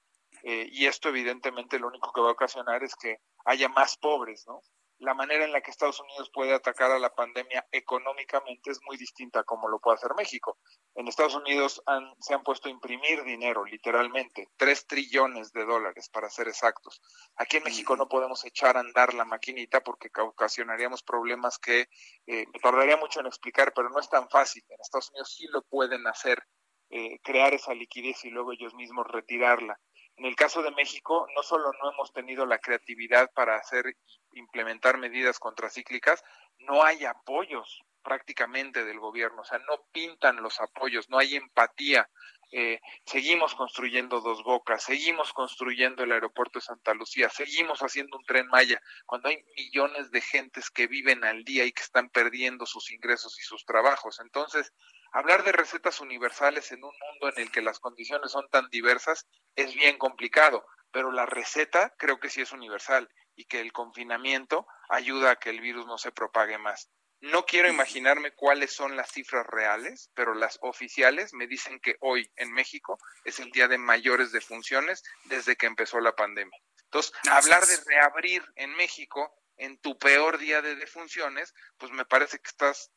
eh, y esto evidentemente lo único que va a ocasionar es que haya más pobres, ¿no? La manera en la que Estados Unidos puede atacar a la pandemia económicamente es muy distinta a como lo puede hacer México. En Estados Unidos se han puesto a imprimir dinero, literalmente, tres trillones de dólares para ser exactos. Aquí en México no podemos echar a andar la maquinita porque ocasionaríamos problemas que eh, me tardaría mucho en explicar, pero no es tan fácil. En Estados Unidos sí lo pueden hacer, eh, crear esa liquidez y luego ellos mismos retirarla. En el caso de México, no solo no hemos tenido la creatividad para hacer implementar medidas contracíclicas, no hay apoyos prácticamente del gobierno, o sea, no pintan los apoyos, no hay empatía. Eh, seguimos construyendo dos bocas, seguimos construyendo el aeropuerto de Santa Lucía, seguimos haciendo un tren Maya, cuando hay millones de gentes que viven al día y que están perdiendo sus ingresos y sus trabajos. Entonces, hablar de recetas universales en un mundo en el que las condiciones son tan diversas es bien complicado, pero la receta creo que sí es universal y que el confinamiento ayuda a que el virus no se propague más. No quiero imaginarme cuáles son las cifras reales, pero las oficiales me dicen que hoy en México es el día de mayores defunciones desde que empezó la pandemia. Entonces, hablar de reabrir en México en tu peor día de defunciones, pues me parece que estás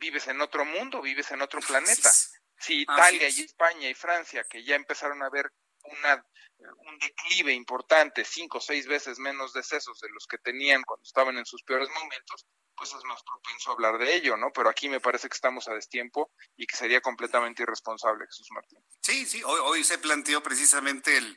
vives en otro mundo, vives en otro planeta. Si Italia y España y Francia, que ya empezaron a ver una, un declive importante, cinco o seis veces menos decesos de los que tenían cuando estaban en sus peores momentos, pues es más propenso a hablar de ello, ¿no? Pero aquí me parece que estamos a destiempo y que sería completamente irresponsable, Jesús Martín. Sí, sí, hoy, hoy se planteó precisamente el,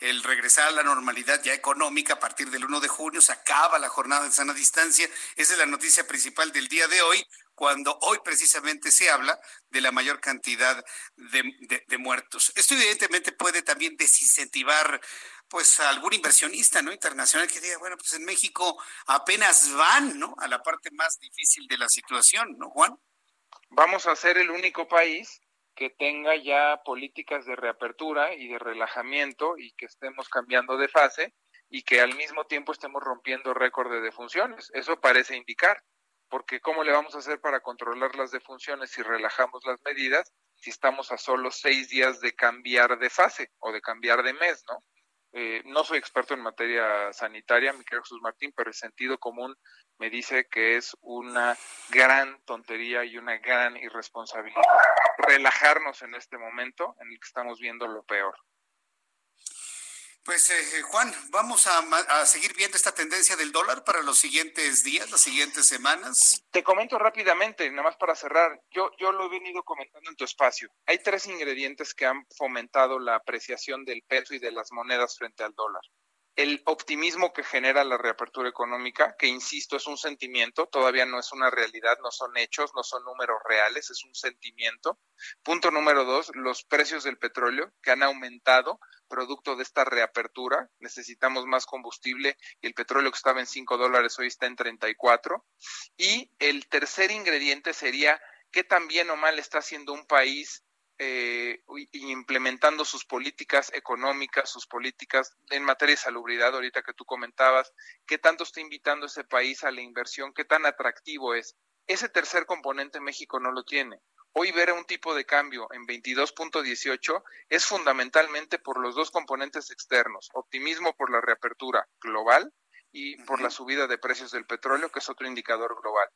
el regresar a la normalidad ya económica a partir del 1 de junio, se acaba la jornada de sana distancia, esa es la noticia principal del día de hoy, cuando hoy precisamente se habla de la mayor cantidad de, muertos. Esto evidentemente puede también desincentivar pues a algún inversionista no internacional que diga, bueno, pues en México apenas van, ¿no? A la parte más difícil de la situación, ¿no, Juan? Vamos a ser el único país que tenga ya políticas de reapertura y de relajamiento y que estemos cambiando de fase y que al mismo tiempo estemos rompiendo récord de defunciones. Eso parece indicar porque ¿cómo le vamos a hacer para controlar las defunciones si relajamos las medidas si estamos a solo seis días de cambiar de fase o de cambiar de mes, ¿no? Eh, no soy experto en materia sanitaria, mi querido Jesús Martín, pero el sentido común me dice que es una gran tontería y una gran irresponsabilidad relajarnos en este momento en el que estamos viendo lo peor. Pues eh, Juan, vamos a, seguir viendo esta tendencia del dólar para los siguientes días, las siguientes semanas. Te comento rápidamente, nada más para cerrar. Yo, yo lo he venido comentando en tu espacio. Hay tres ingredientes que han fomentado la apreciación del peso y de las monedas frente al dólar el optimismo que genera la reapertura económica, que insisto, es un sentimiento, todavía no es una realidad, no son hechos, no son números reales, es un sentimiento. Punto número dos, los precios del petróleo que han aumentado producto de esta reapertura. Necesitamos más combustible y el petróleo que estaba en 5 dólares hoy está en 34. Y el tercer ingrediente sería qué tan bien o mal está haciendo un país eh, implementando sus políticas económicas, sus políticas en materia de salubridad, ahorita que tú comentabas, qué tanto está invitando ese país a la inversión, qué tan atractivo es. Ese tercer componente México no lo tiene. Hoy ver un tipo de cambio en 22.18 es fundamentalmente por los dos componentes externos, optimismo por la reapertura global y por la subida de precios del petróleo, que es otro indicador global.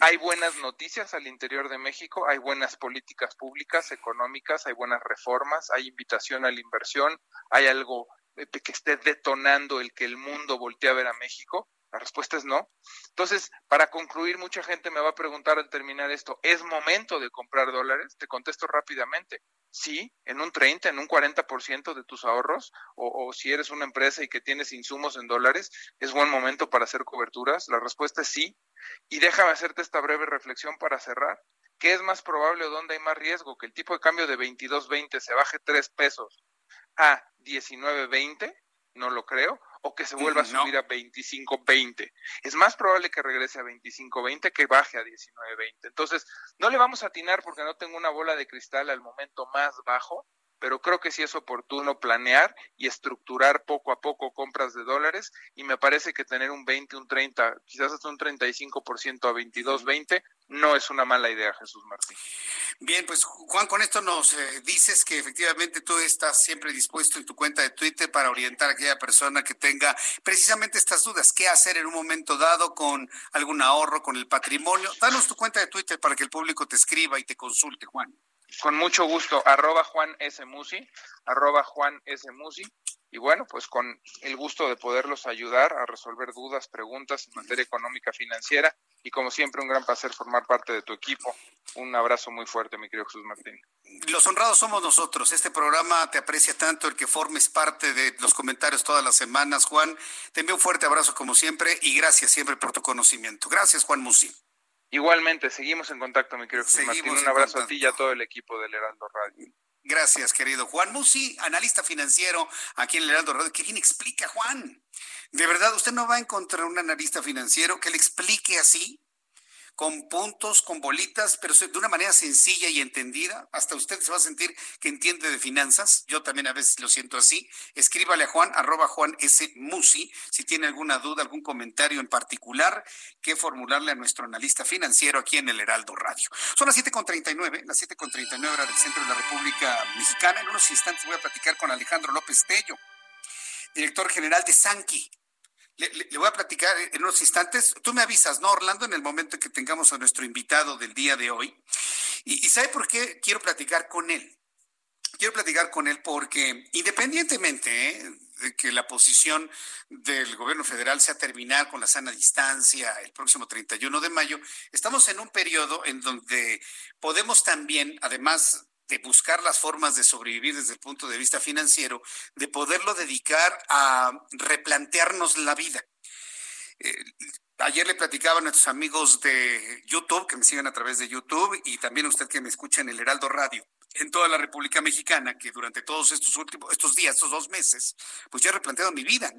Hay buenas noticias al interior de México, hay buenas políticas públicas, económicas, hay buenas reformas, hay invitación a la inversión, hay algo que esté detonando el que el mundo voltee a ver a México. La respuesta es no. Entonces, para concluir, mucha gente me va a preguntar al terminar esto, ¿es momento de comprar dólares? Te contesto rápidamente. Sí, en un 30, en un 40% de tus ahorros, o, si eres una empresa y que tienes insumos en dólares, es buen momento para hacer coberturas. La respuesta es sí. Y déjame hacerte esta breve reflexión para cerrar. ¿Qué es más probable o dónde hay más riesgo? ¿Que el tipo de cambio de 22.20 se baje 3 pesos a 19.20? No lo creo o que se vuelva a subir a 25.20. Es más probable que regrese a 25.20 que baje a 19.20. Entonces, no le vamos a atinar porque no tengo una bola de cristal al momento más bajo, pero creo que sí es oportuno planear y estructurar poco a poco compras de dólares y me parece que tener un 20, un 30, quizás hasta un 35% a 22, 20 no es una mala idea, Jesús Martín. Bien, pues Juan, con esto nos eh, dices que efectivamente tú estás siempre dispuesto en tu cuenta de Twitter para orientar a aquella persona que tenga precisamente estas dudas, qué hacer en un momento dado con algún ahorro, con el patrimonio. Danos tu cuenta de Twitter para que el público te escriba y te consulte, Juan. Con mucho gusto, arroba Juan S. Musi, arroba Juan S. Musi. Y bueno, pues con el gusto de poderlos ayudar a resolver dudas, preguntas en materia económica financiera. Y como siempre, un gran placer formar parte de tu equipo. Un abrazo muy fuerte, mi querido Jesús Martín. Los honrados somos nosotros. Este programa te aprecia tanto el que formes parte de los comentarios todas las semanas, Juan. Te envío un fuerte abrazo como siempre y gracias siempre por tu conocimiento. Gracias, Juan Musi. Igualmente, seguimos en contacto, mi querido Jesús Martín. Un abrazo a ti y a todo el equipo del Heraldo Radio. Gracias, querido Juan Musi, analista financiero aquí en el Heraldo Radio. ¿Qué bien explica, Juan? De verdad, usted no va a encontrar un analista financiero que le explique así con puntos, con bolitas, pero de una manera sencilla y entendida. Hasta usted se va a sentir que entiende de finanzas. Yo también a veces lo siento así. Escríbale a Juan, arroba Juan S. Musi, si tiene alguna duda, algún comentario en particular que formularle a nuestro analista financiero aquí en el Heraldo Radio. Son las 7.39, las 7.39 hora del centro de la República Mexicana. En unos instantes voy a platicar con Alejandro López Tello, director general de Sanqui. Le, voy a platicar en unos instantes. Tú me avisas, ¿no, Orlando? En el momento que tengamos a nuestro invitado del día de hoy. Y, y ¿sabe por qué quiero platicar con él? Quiero platicar con él porque independientemente ¿eh? de que la posición del gobierno federal sea terminar con la sana distancia el próximo 31 de mayo, estamos en un periodo en donde podemos también, además de buscar las formas de sobrevivir desde el punto de vista financiero, de poderlo dedicar a replantearnos la vida. Eh, ayer le platicaba a nuestros amigos de YouTube, que me siguen a través de YouTube, y también a usted que me escucha en el Heraldo Radio, en toda la República Mexicana, que durante todos estos últimos, estos días, estos dos meses, pues ya he replanteado mi vida.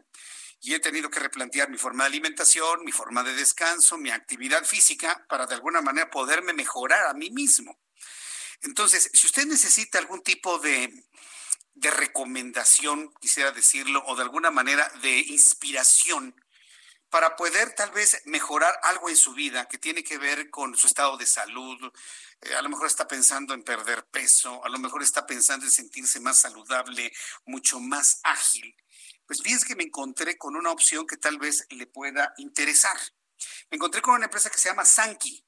Y he tenido que replantear mi forma de alimentación, mi forma de descanso, mi actividad física, para de alguna manera poderme mejorar a mí mismo. Entonces, si usted necesita algún tipo de, de recomendación, quisiera decirlo, o de alguna manera de inspiración para poder tal vez mejorar algo en su vida que tiene que ver con su estado de salud, eh, a lo mejor está pensando en perder peso, a lo mejor está pensando en sentirse más saludable, mucho más ágil. Pues fíjense que me encontré con una opción que tal vez le pueda interesar. Me encontré con una empresa que se llama Sanki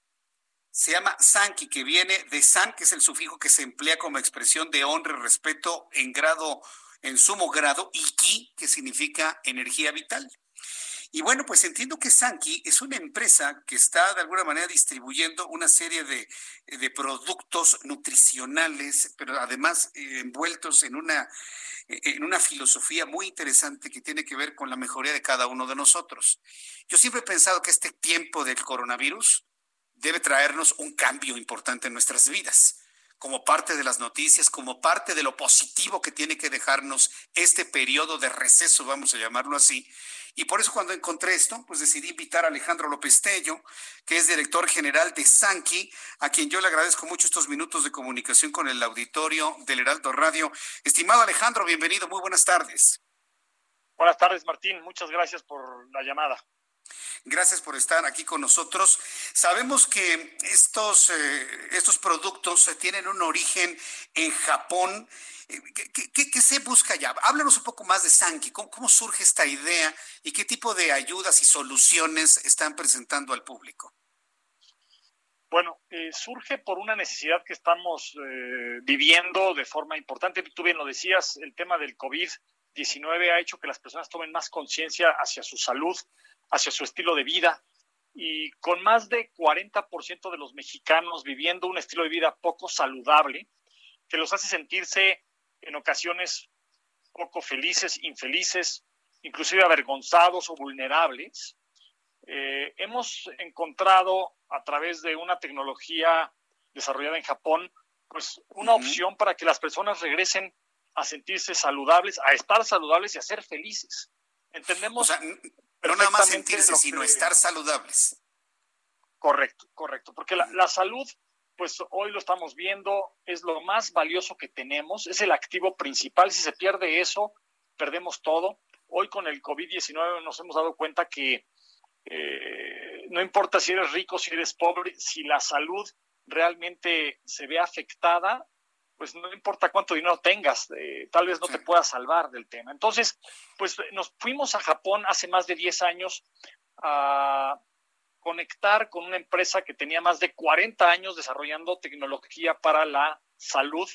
se llama Sanki, que viene de San, que es el sufijo que se emplea como expresión de honra y respeto en grado, en sumo grado, y Ki, que significa energía vital. Y bueno, pues entiendo que Sanki es una empresa que está de alguna manera distribuyendo una serie de, de productos nutricionales, pero además eh, envueltos en una, en una filosofía muy interesante que tiene que ver con la mejoría de cada uno de nosotros. Yo siempre he pensado que este tiempo del coronavirus debe traernos un cambio importante en nuestras vidas, como parte de las noticias, como parte de lo positivo que tiene que dejarnos este periodo de receso, vamos a llamarlo así. Y por eso cuando encontré esto, pues decidí invitar a Alejandro López Tello, que es director general de Sanki, a quien yo le agradezco mucho estos minutos de comunicación con el auditorio del Heraldo Radio. Estimado Alejandro, bienvenido, muy buenas tardes. Buenas tardes, Martín. Muchas gracias por la llamada. Gracias por estar aquí con nosotros. Sabemos que estos, eh, estos productos tienen un origen en Japón. Eh, ¿Qué, se busca allá? Háblanos un poco más de Sanki. ¿Cómo, surge esta idea y qué tipo de ayudas y soluciones están presentando al público? Bueno, eh, surge por una necesidad que estamos viviendo de forma importante. Tú bien lo decías, el tema del COVID-19 ha hecho que las personas tomen más conciencia hacia su salud hacia su estilo de vida. Y con más de 40% de los mexicanos viviendo un estilo de vida poco saludable, que los hace sentirse en ocasiones poco felices, infelices, inclusive avergonzados o vulnerables, eh, hemos encontrado a través de una tecnología desarrollada en Japón, pues una opción para que las personas regresen a sentirse saludables, a estar saludables y a ser felices. Entendemos. Pero nada más sentirse, sino estar saludables. Correcto, correcto. Porque la, salud, pues hoy lo estamos viendo, es lo más valioso que tenemos, es el activo principal. Si se pierde eso, perdemos todo. Hoy con el COVID-19 nos hemos dado cuenta que eh, no importa si eres rico, si eres pobre, si la salud realmente se ve afectada, pues no importa cuánto dinero tengas, eh, tal vez no te puedas salvar del tema. Entonces, pues nos fuimos a Japón hace más de 10 años a conectar con una empresa que tenía más de 40 años desarrollando tecnología para la salud,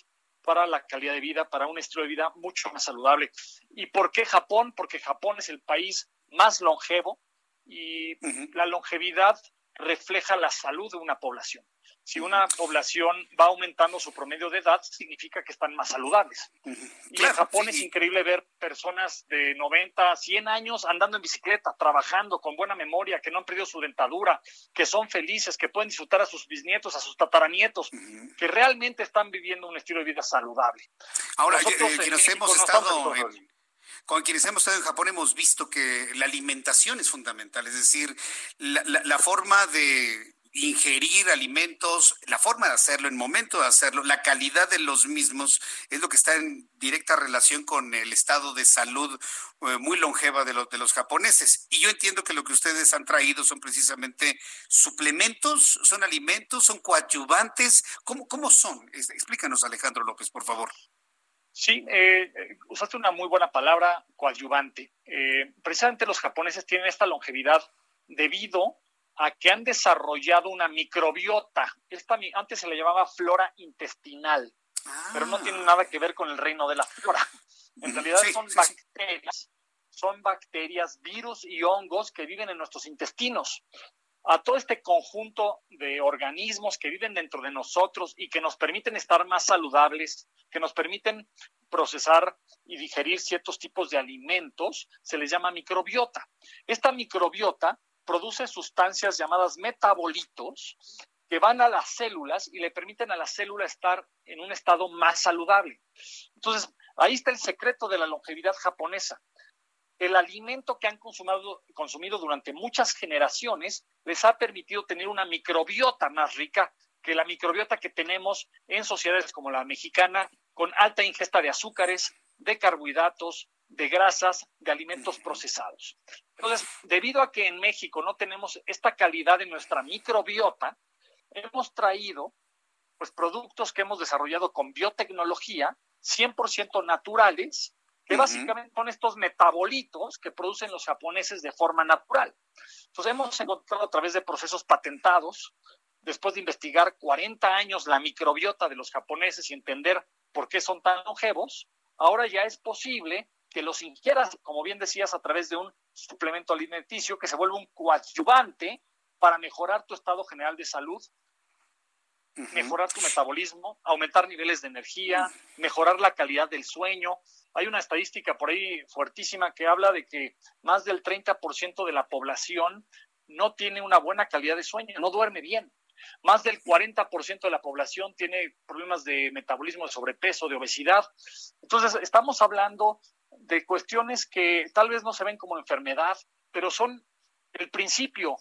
para la calidad de vida, para un estilo de vida mucho más saludable. ¿Y por qué Japón? Porque Japón es el país más longevo y la longevidad refleja la salud de una población. Si una población va aumentando su promedio de edad, significa que están más saludables. y en Japón es increíble ver personas de 90, 100 años andando en bicicleta, trabajando con buena memoria, que no han perdido su dentadura, que son felices, que pueden disfrutar a sus bisnietos, a sus tataranietos, que realmente están viviendo un estilo de vida saludable. Ahora, Nosotros, eh, quienes hemos estado con quienes hemos estado en Japón hemos visto que la alimentación es fundamental, es decir, la forma de ingerir alimentos, la forma de hacerlo, el momento de hacerlo, la calidad de los mismos, es lo que está en directa relación con el estado de salud eh, muy longeva de los, de los japoneses. Y yo entiendo que lo que ustedes han traído son precisamente suplementos, son alimentos, son coadyuvantes. ¿Cómo, cómo son? Explícanos, Alejandro López, por favor. Sí, eh, eh, usaste una muy buena palabra, coadyuvante. precisamente los japoneses tienen esta longevidad debido a que han desarrollado una microbiota. Esta, antes se le llamaba flora intestinal, pero no tiene nada que ver con el reino de la flora. <laughs> En realidad son bacterias, son bacterias, virus y hongos que viven en nuestros intestinos. A todo este conjunto de organismos que viven dentro de nosotros y que nos permiten estar más saludables, que nos permiten procesar y digerir ciertos tipos de alimentos, se les llama microbiota. Esta microbiota produce sustancias llamadas metabolitos que van a las células y le permiten a la célula estar en un estado más saludable. Entonces, ahí está el secreto de la longevidad japonesa. El alimento que han consumido, consumido durante muchas generaciones les ha permitido tener una microbiota más rica que la microbiota que tenemos en sociedades como la mexicana, con alta ingesta de azúcares, de carbohidratos, de grasas, de alimentos procesados. Entonces, debido a que en México no tenemos esta calidad de nuestra microbiota, hemos traído pues productos que hemos desarrollado con biotecnología 100% naturales, que básicamente son estos metabolitos que producen los japoneses de forma natural. Entonces hemos encontrado a través de procesos patentados, después de investigar 40 años la microbiota de los japoneses y entender por qué son tan longevos, ahora ya es posible que los ingieras, como bien decías, a través de un suplemento alimenticio que se vuelve un coadyuvante para mejorar tu estado general de salud, mejorar tu metabolismo, aumentar niveles de energía, mejorar la calidad del sueño. Hay una estadística por ahí fuertísima que habla de que más del 30% de la población no tiene una buena calidad de sueño, no duerme bien. Más del 40% de la población tiene problemas de metabolismo, de sobrepeso, de obesidad. Entonces, estamos hablando de cuestiones que tal vez no se ven como enfermedad, pero son el principio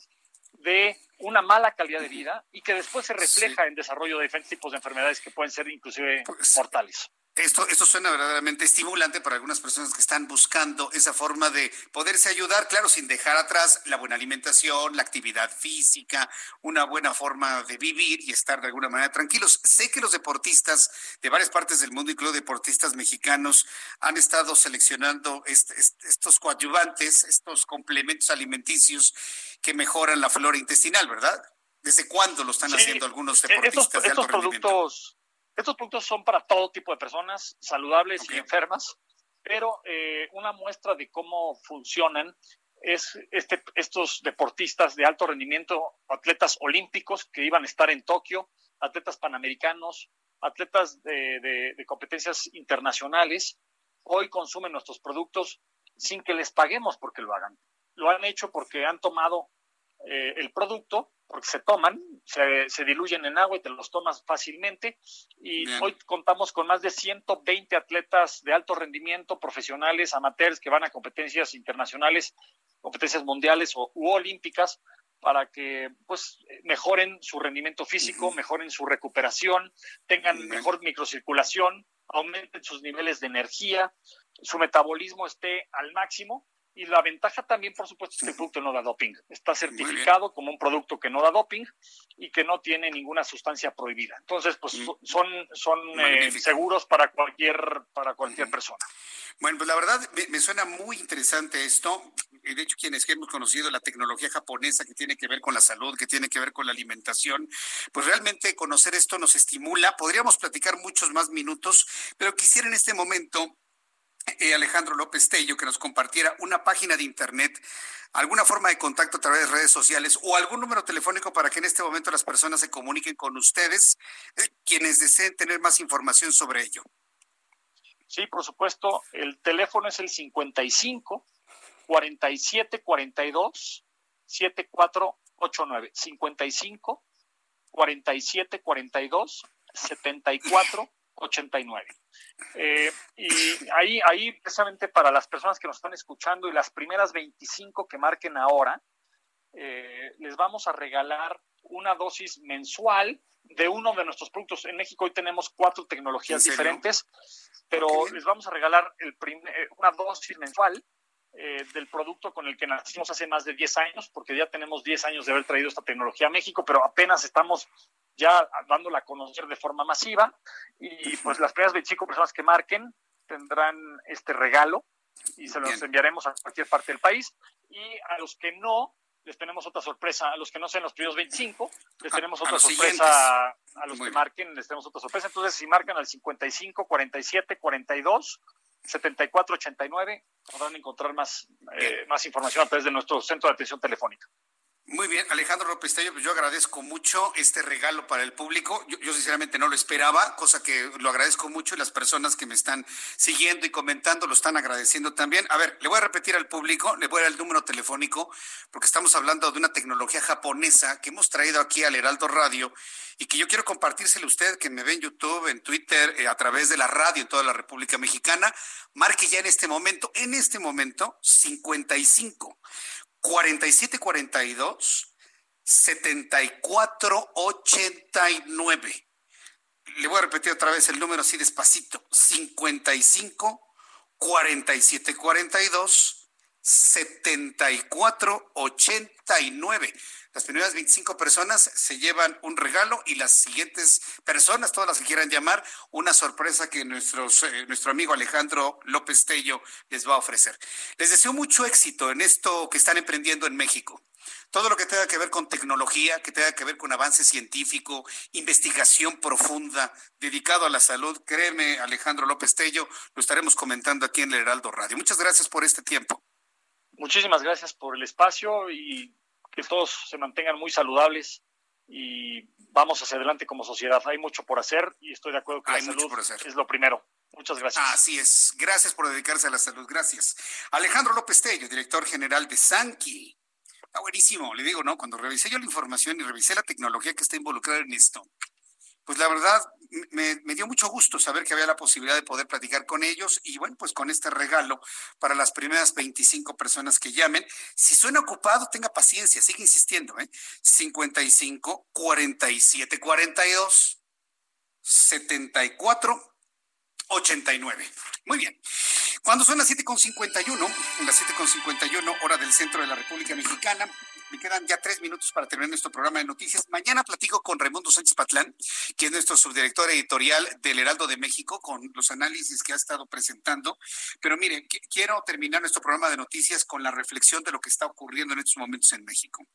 de una mala calidad de vida y que después se refleja en desarrollo de diferentes tipos de enfermedades que pueden ser inclusive pues, mortales. Esto, esto suena verdaderamente estimulante para algunas personas que están buscando esa forma de poderse ayudar, claro, sin dejar atrás la buena alimentación, la actividad física, una buena forma de vivir y estar de alguna manera tranquilos. Sé que los deportistas de varias partes del mundo, incluido deportistas mexicanos, han estado seleccionando estos coadyuvantes, estos complementos alimenticios que mejoran la flora intestinal, ¿verdad? ¿Desde cuándo lo están haciendo algunos eh, deportistas de alto productos estos productos son para todo tipo de personas, saludables y enfermas, pero eh, una muestra de cómo funcionan es este, estos deportistas de alto rendimiento, atletas olímpicos que iban a estar en Tokio, atletas panamericanos, atletas de, competencias internacionales, hoy consumen nuestros productos sin que les paguemos porque lo hagan. Lo han hecho porque han tomado eh, el producto, porque se toman, se, diluyen en agua y te los tomas fácilmente. Y hoy contamos con más de 120 atletas de alto rendimiento, profesionales, amateurs, que van a competencias internacionales, competencias mundiales o, u olímpicas, para que pues mejoren su rendimiento físico, mejoren su recuperación, tengan mejor microcirculación, aumenten sus niveles de energía, su metabolismo esté al máximo y la ventaja también, por supuesto, es que el producto no da doping. Está certificado como un producto que no da doping y que no tiene ninguna sustancia prohibida. Entonces, pues mm. son, son eh, seguros para cualquier, para cualquier persona. Bueno, pues la verdad me, suena muy interesante esto. De hecho, quienes hemos conocido la tecnología japonesa que tiene que ver con la salud, que tiene que ver con la alimentación, pues realmente conocer esto nos estimula. Podríamos platicar muchos más minutos, pero quisiera en este momento Alejandro López Tello que nos compartiera una página de internet, alguna forma de contacto a través de redes sociales o algún número telefónico para que en este momento las personas se comuniquen con ustedes, eh, quienes deseen tener más información sobre ello. Sí, por supuesto, el teléfono es el 55 47 42 7489 55 47 42 74 89. Eh, y ahí, ahí precisamente para las personas que nos están escuchando y las primeras 25 que marquen ahora, eh, les vamos a regalar una dosis mensual de uno de nuestros productos. En México hoy tenemos cuatro tecnologías diferentes, pero les vamos a regalar el eh, una dosis mensual eh, del producto con el que nacimos hace más de 10 años, porque ya tenemos 10 años de haber traído esta tecnología a México, pero apenas estamos ya dándola a conocer de forma masiva y pues las primeras 25 personas que marquen tendrán este regalo y se los enviaremos a cualquier parte del país. Y a los que no les tenemos otra sorpresa, a los que no sean los primeros 25 les tenemos otra sorpresa, a los que marquen les tenemos otra sorpresa, entonces si marcan al 55 47 42 7489 podrán encontrar más, eh, más información a través de nuestro centro de atención telefónica. Muy bien, Alejandro López Tello, pues yo agradezco mucho este regalo para el público. Yo, sinceramente no lo esperaba, cosa que lo agradezco mucho y las personas que me están siguiendo y comentando lo están agradeciendo también. A ver, le voy a repetir al público, le voy a dar el número telefónico, porque estamos hablando de una tecnología japonesa que hemos traído aquí al Heraldo Radio y que yo quiero compartírselo a usted, que me ve en YouTube, en Twitter, eh, a través de la radio en toda la República Mexicana. Marque ya en este momento, en este momento, 55 4742 7489. Le voy a repetir otra vez el número así despacito. 55 4742 7489. Las primeras 25 personas se llevan un regalo y las siguientes personas, todas las que quieran llamar, una sorpresa que nuestros, eh, nuestro amigo Alejandro López Tello les va a ofrecer. Les deseo mucho éxito en esto que están emprendiendo en México. Todo lo que tenga que ver con tecnología, que tenga que ver con avance científico, investigación profunda, dedicado a la salud, créeme, Alejandro López Tello, lo estaremos comentando aquí en el Heraldo Radio. Muchas gracias por este tiempo. Muchísimas gracias por el espacio y que todos se mantengan muy saludables y vamos hacia adelante como sociedad. Hay mucho por hacer y estoy de acuerdo que la salud es lo primero. Muchas gracias. Así es. Gracias por dedicarse a la salud. Gracias. Alejandro López Tello, director general de Sanki. Está buenísimo, le digo, ¿no? Cuando revisé yo la información y revisé la tecnología que está involucrada en esto, pues la verdad me, dio mucho gusto saber que había la posibilidad de poder platicar con ellos y bueno, pues con este regalo para las primeras 25 personas que llamen. Si suena ocupado, tenga paciencia, sigue insistiendo, ¿eh? 55 47 42 74 89. Muy bien. Cuando son las 7.51, las 7.51 hora del centro de la República Mexicana, me quedan ya tres minutos para terminar nuestro programa de noticias. Mañana platico con Raimundo Sánchez Patlán, que es nuestro subdirector editorial del Heraldo de México, con los análisis que ha estado presentando. Pero mire, quiero terminar nuestro programa de noticias con la reflexión de lo que está ocurriendo en estos momentos en México.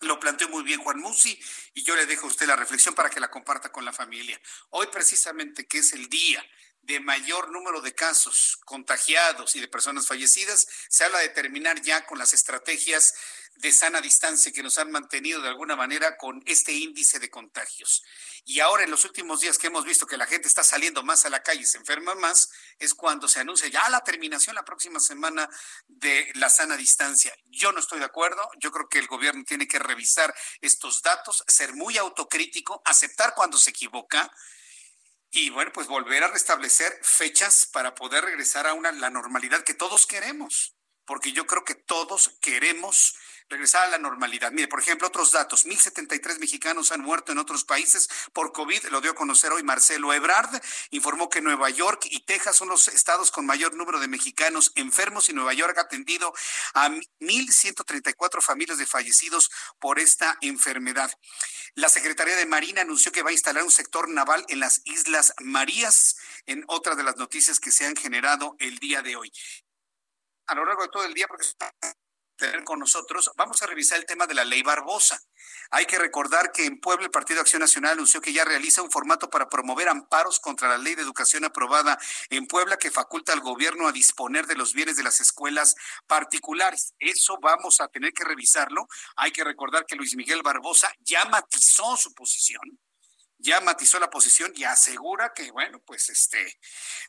Lo planteó muy bien Juan Musi y yo le dejo a usted la reflexión para que la comparta con la familia. Hoy precisamente que es el día de mayor número de casos contagiados y de personas fallecidas, se habla de terminar ya con las estrategias de sana distancia que nos han mantenido de alguna manera con este índice de contagios. Y ahora en los últimos días que hemos visto que la gente está saliendo más a la calle y se enferma más, es cuando se anuncia ya la terminación la próxima semana de la sana distancia. Yo no estoy de acuerdo, yo creo que el gobierno tiene que revisar estos datos, ser muy autocrítico, aceptar cuando se equivoca y bueno, pues volver a restablecer fechas para poder regresar a una la normalidad que todos queremos, porque yo creo que todos queremos regresar a la normalidad. Mire, por ejemplo, otros datos. 1.073 mexicanos han muerto en otros países por COVID. Lo dio a conocer hoy Marcelo Ebrard. Informó que Nueva York y Texas son los estados con mayor número de mexicanos enfermos y Nueva York ha atendido a 1.134 familias de fallecidos por esta enfermedad. La Secretaría de Marina anunció que va a instalar un sector naval en las Islas Marías, en otra de las noticias que se han generado el día de hoy. A lo largo de todo el día, porque tener con nosotros, vamos a revisar el tema de la ley Barbosa. Hay que recordar que en Puebla el Partido Acción Nacional anunció que ya realiza un formato para promover amparos contra la ley de educación aprobada en Puebla que faculta al gobierno a disponer de los bienes de las escuelas particulares. Eso vamos a tener que revisarlo. Hay que recordar que Luis Miguel Barbosa ya matizó su posición ya matizó la posición y asegura que, bueno, pues este,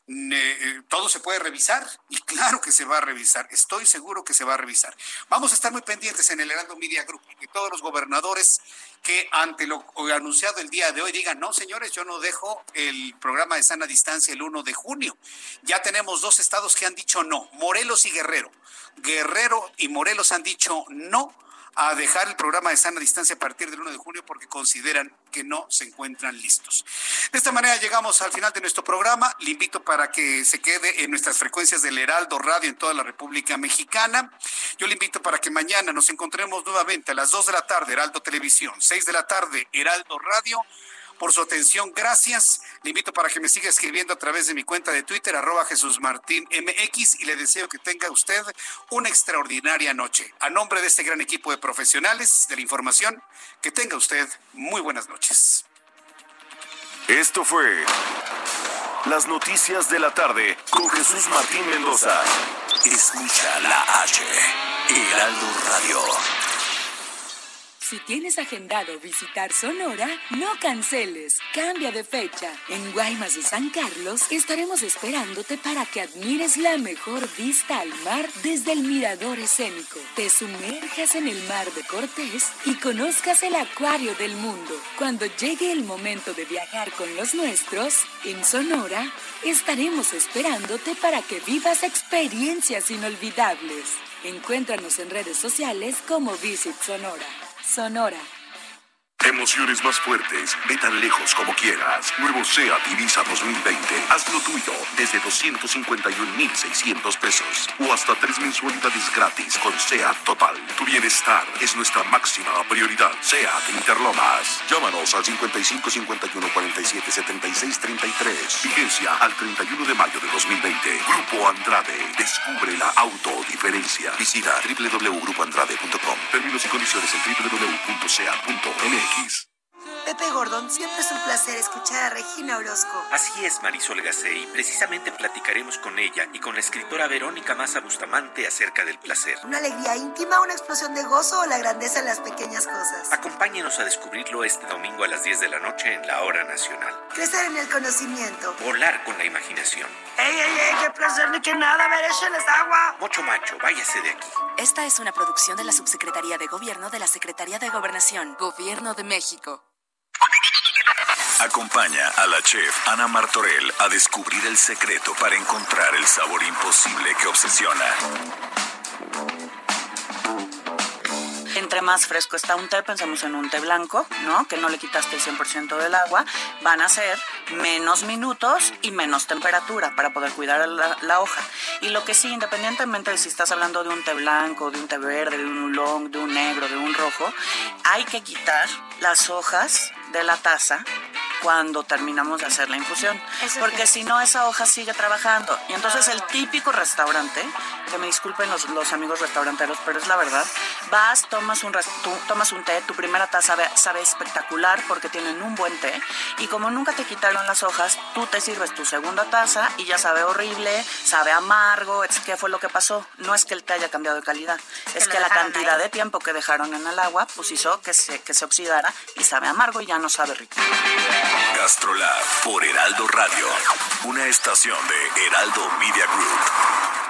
eh, todo se puede revisar y claro que se va a revisar, estoy seguro que se va a revisar. Vamos a estar muy pendientes en el Heraldo Media Group, que todos los gobernadores que ante lo anunciado el día de hoy digan, no, señores, yo no dejo el programa de sana distancia el 1 de junio. Ya tenemos dos estados que han dicho no, Morelos y Guerrero. Guerrero y Morelos han dicho no a dejar el programa de sana distancia a partir del 1 de junio porque consideran que no se encuentran listos. De esta manera llegamos al final de nuestro programa. Le invito para que se quede en nuestras frecuencias del Heraldo Radio en toda la República Mexicana. Yo le invito para que mañana nos encontremos nuevamente a las 2 de la tarde, Heraldo Televisión, 6 de la tarde, Heraldo Radio por su atención. Gracias. Le invito para que me siga escribiendo a través de mi cuenta de Twitter, arroba Jesús Martín MX, y le deseo que tenga usted una extraordinaria noche. A nombre de este gran equipo de profesionales de la información, que tenga usted muy buenas noches. Esto fue Las Noticias de la Tarde con Jesús Martín Mendoza. Escucha la H, Heraldo Radio. Si tienes agendado visitar Sonora, no canceles, cambia de fecha. En Guaymas de San Carlos estaremos esperándote para que admires la mejor vista al mar desde el mirador escénico. Te sumerjas en el mar de Cortés y conozcas el acuario del mundo. Cuando llegue el momento de viajar con los nuestros, en Sonora estaremos esperándote para que vivas experiencias inolvidables. Encuéntranos en redes sociales como Visit Sonora. Sonora. Emociones más fuertes, ve tan lejos como quieras. Nuevo SEAT Ibiza 2020. Hazlo tuyo desde 251,600 pesos o hasta tres mensualidades gratis con SEAT Total. Tu bienestar es nuestra máxima prioridad. SEAT Interlomas. Llámanos al 55 51 47 76 33. Vigencia al 31 de mayo de 2020. Grupo Andrade. Descubre la autodiferencia. Visita www.grupoandrade.com. Términos y condiciones en www.seat.mx. please. Pepe Gordon, siempre es un placer escuchar a Regina Orozco. Así es, Marisol Gacey. Precisamente platicaremos con ella y con la escritora Verónica Maza Bustamante acerca del placer. ¿Una alegría íntima, una explosión de gozo o la grandeza de las pequeñas cosas? Acompáñenos a descubrirlo este domingo a las 10 de la noche en la Hora Nacional. Crecer en el conocimiento. Volar con la imaginación. ¡Ey, ey, ey! ¡Qué placer ni que nada! ¡Me échenles agua! Mocho Macho, váyase de aquí. Esta es una producción de la Subsecretaría de Gobierno de la Secretaría de Gobernación, Gobierno de México. Acompaña a la chef Ana Martorell a descubrir el secreto para encontrar el sabor imposible que obsesiona. Entra qué más fresco está un té, pensemos en un té blanco, ¿no? Que no le quitaste el 100% del agua, van a ser menos minutos y menos temperatura para poder cuidar la, la, hoja. Y lo que sí, independientemente de si estás hablando de un té blanco, de un té verde, de un oolong, de un negro, de un rojo, hay que quitar las hojas de la taza cuando terminamos de hacer la infusión. Porque si no, esa hoja sigue trabajando. Y entonces el típico restaurante, que me disculpen los, los amigos restauranteros, pero es la verdad, vas, tomas un, tomas un té, tu primera taza sabe, sabe espectacular porque tienen un buen té. Y como nunca te quitaron las hojas, tú te sirves tu segunda taza y ya sabe horrible, sabe amargo. ¿Qué fue lo que pasó? No es que el té haya cambiado de calidad, es que, la cantidad de tiempo que dejaron en el agua pues hizo que se, que se oxidara y sabe amargo y ya no sabe rico. Gastrolab por Heraldo Radio, una estación de Heraldo Media Group.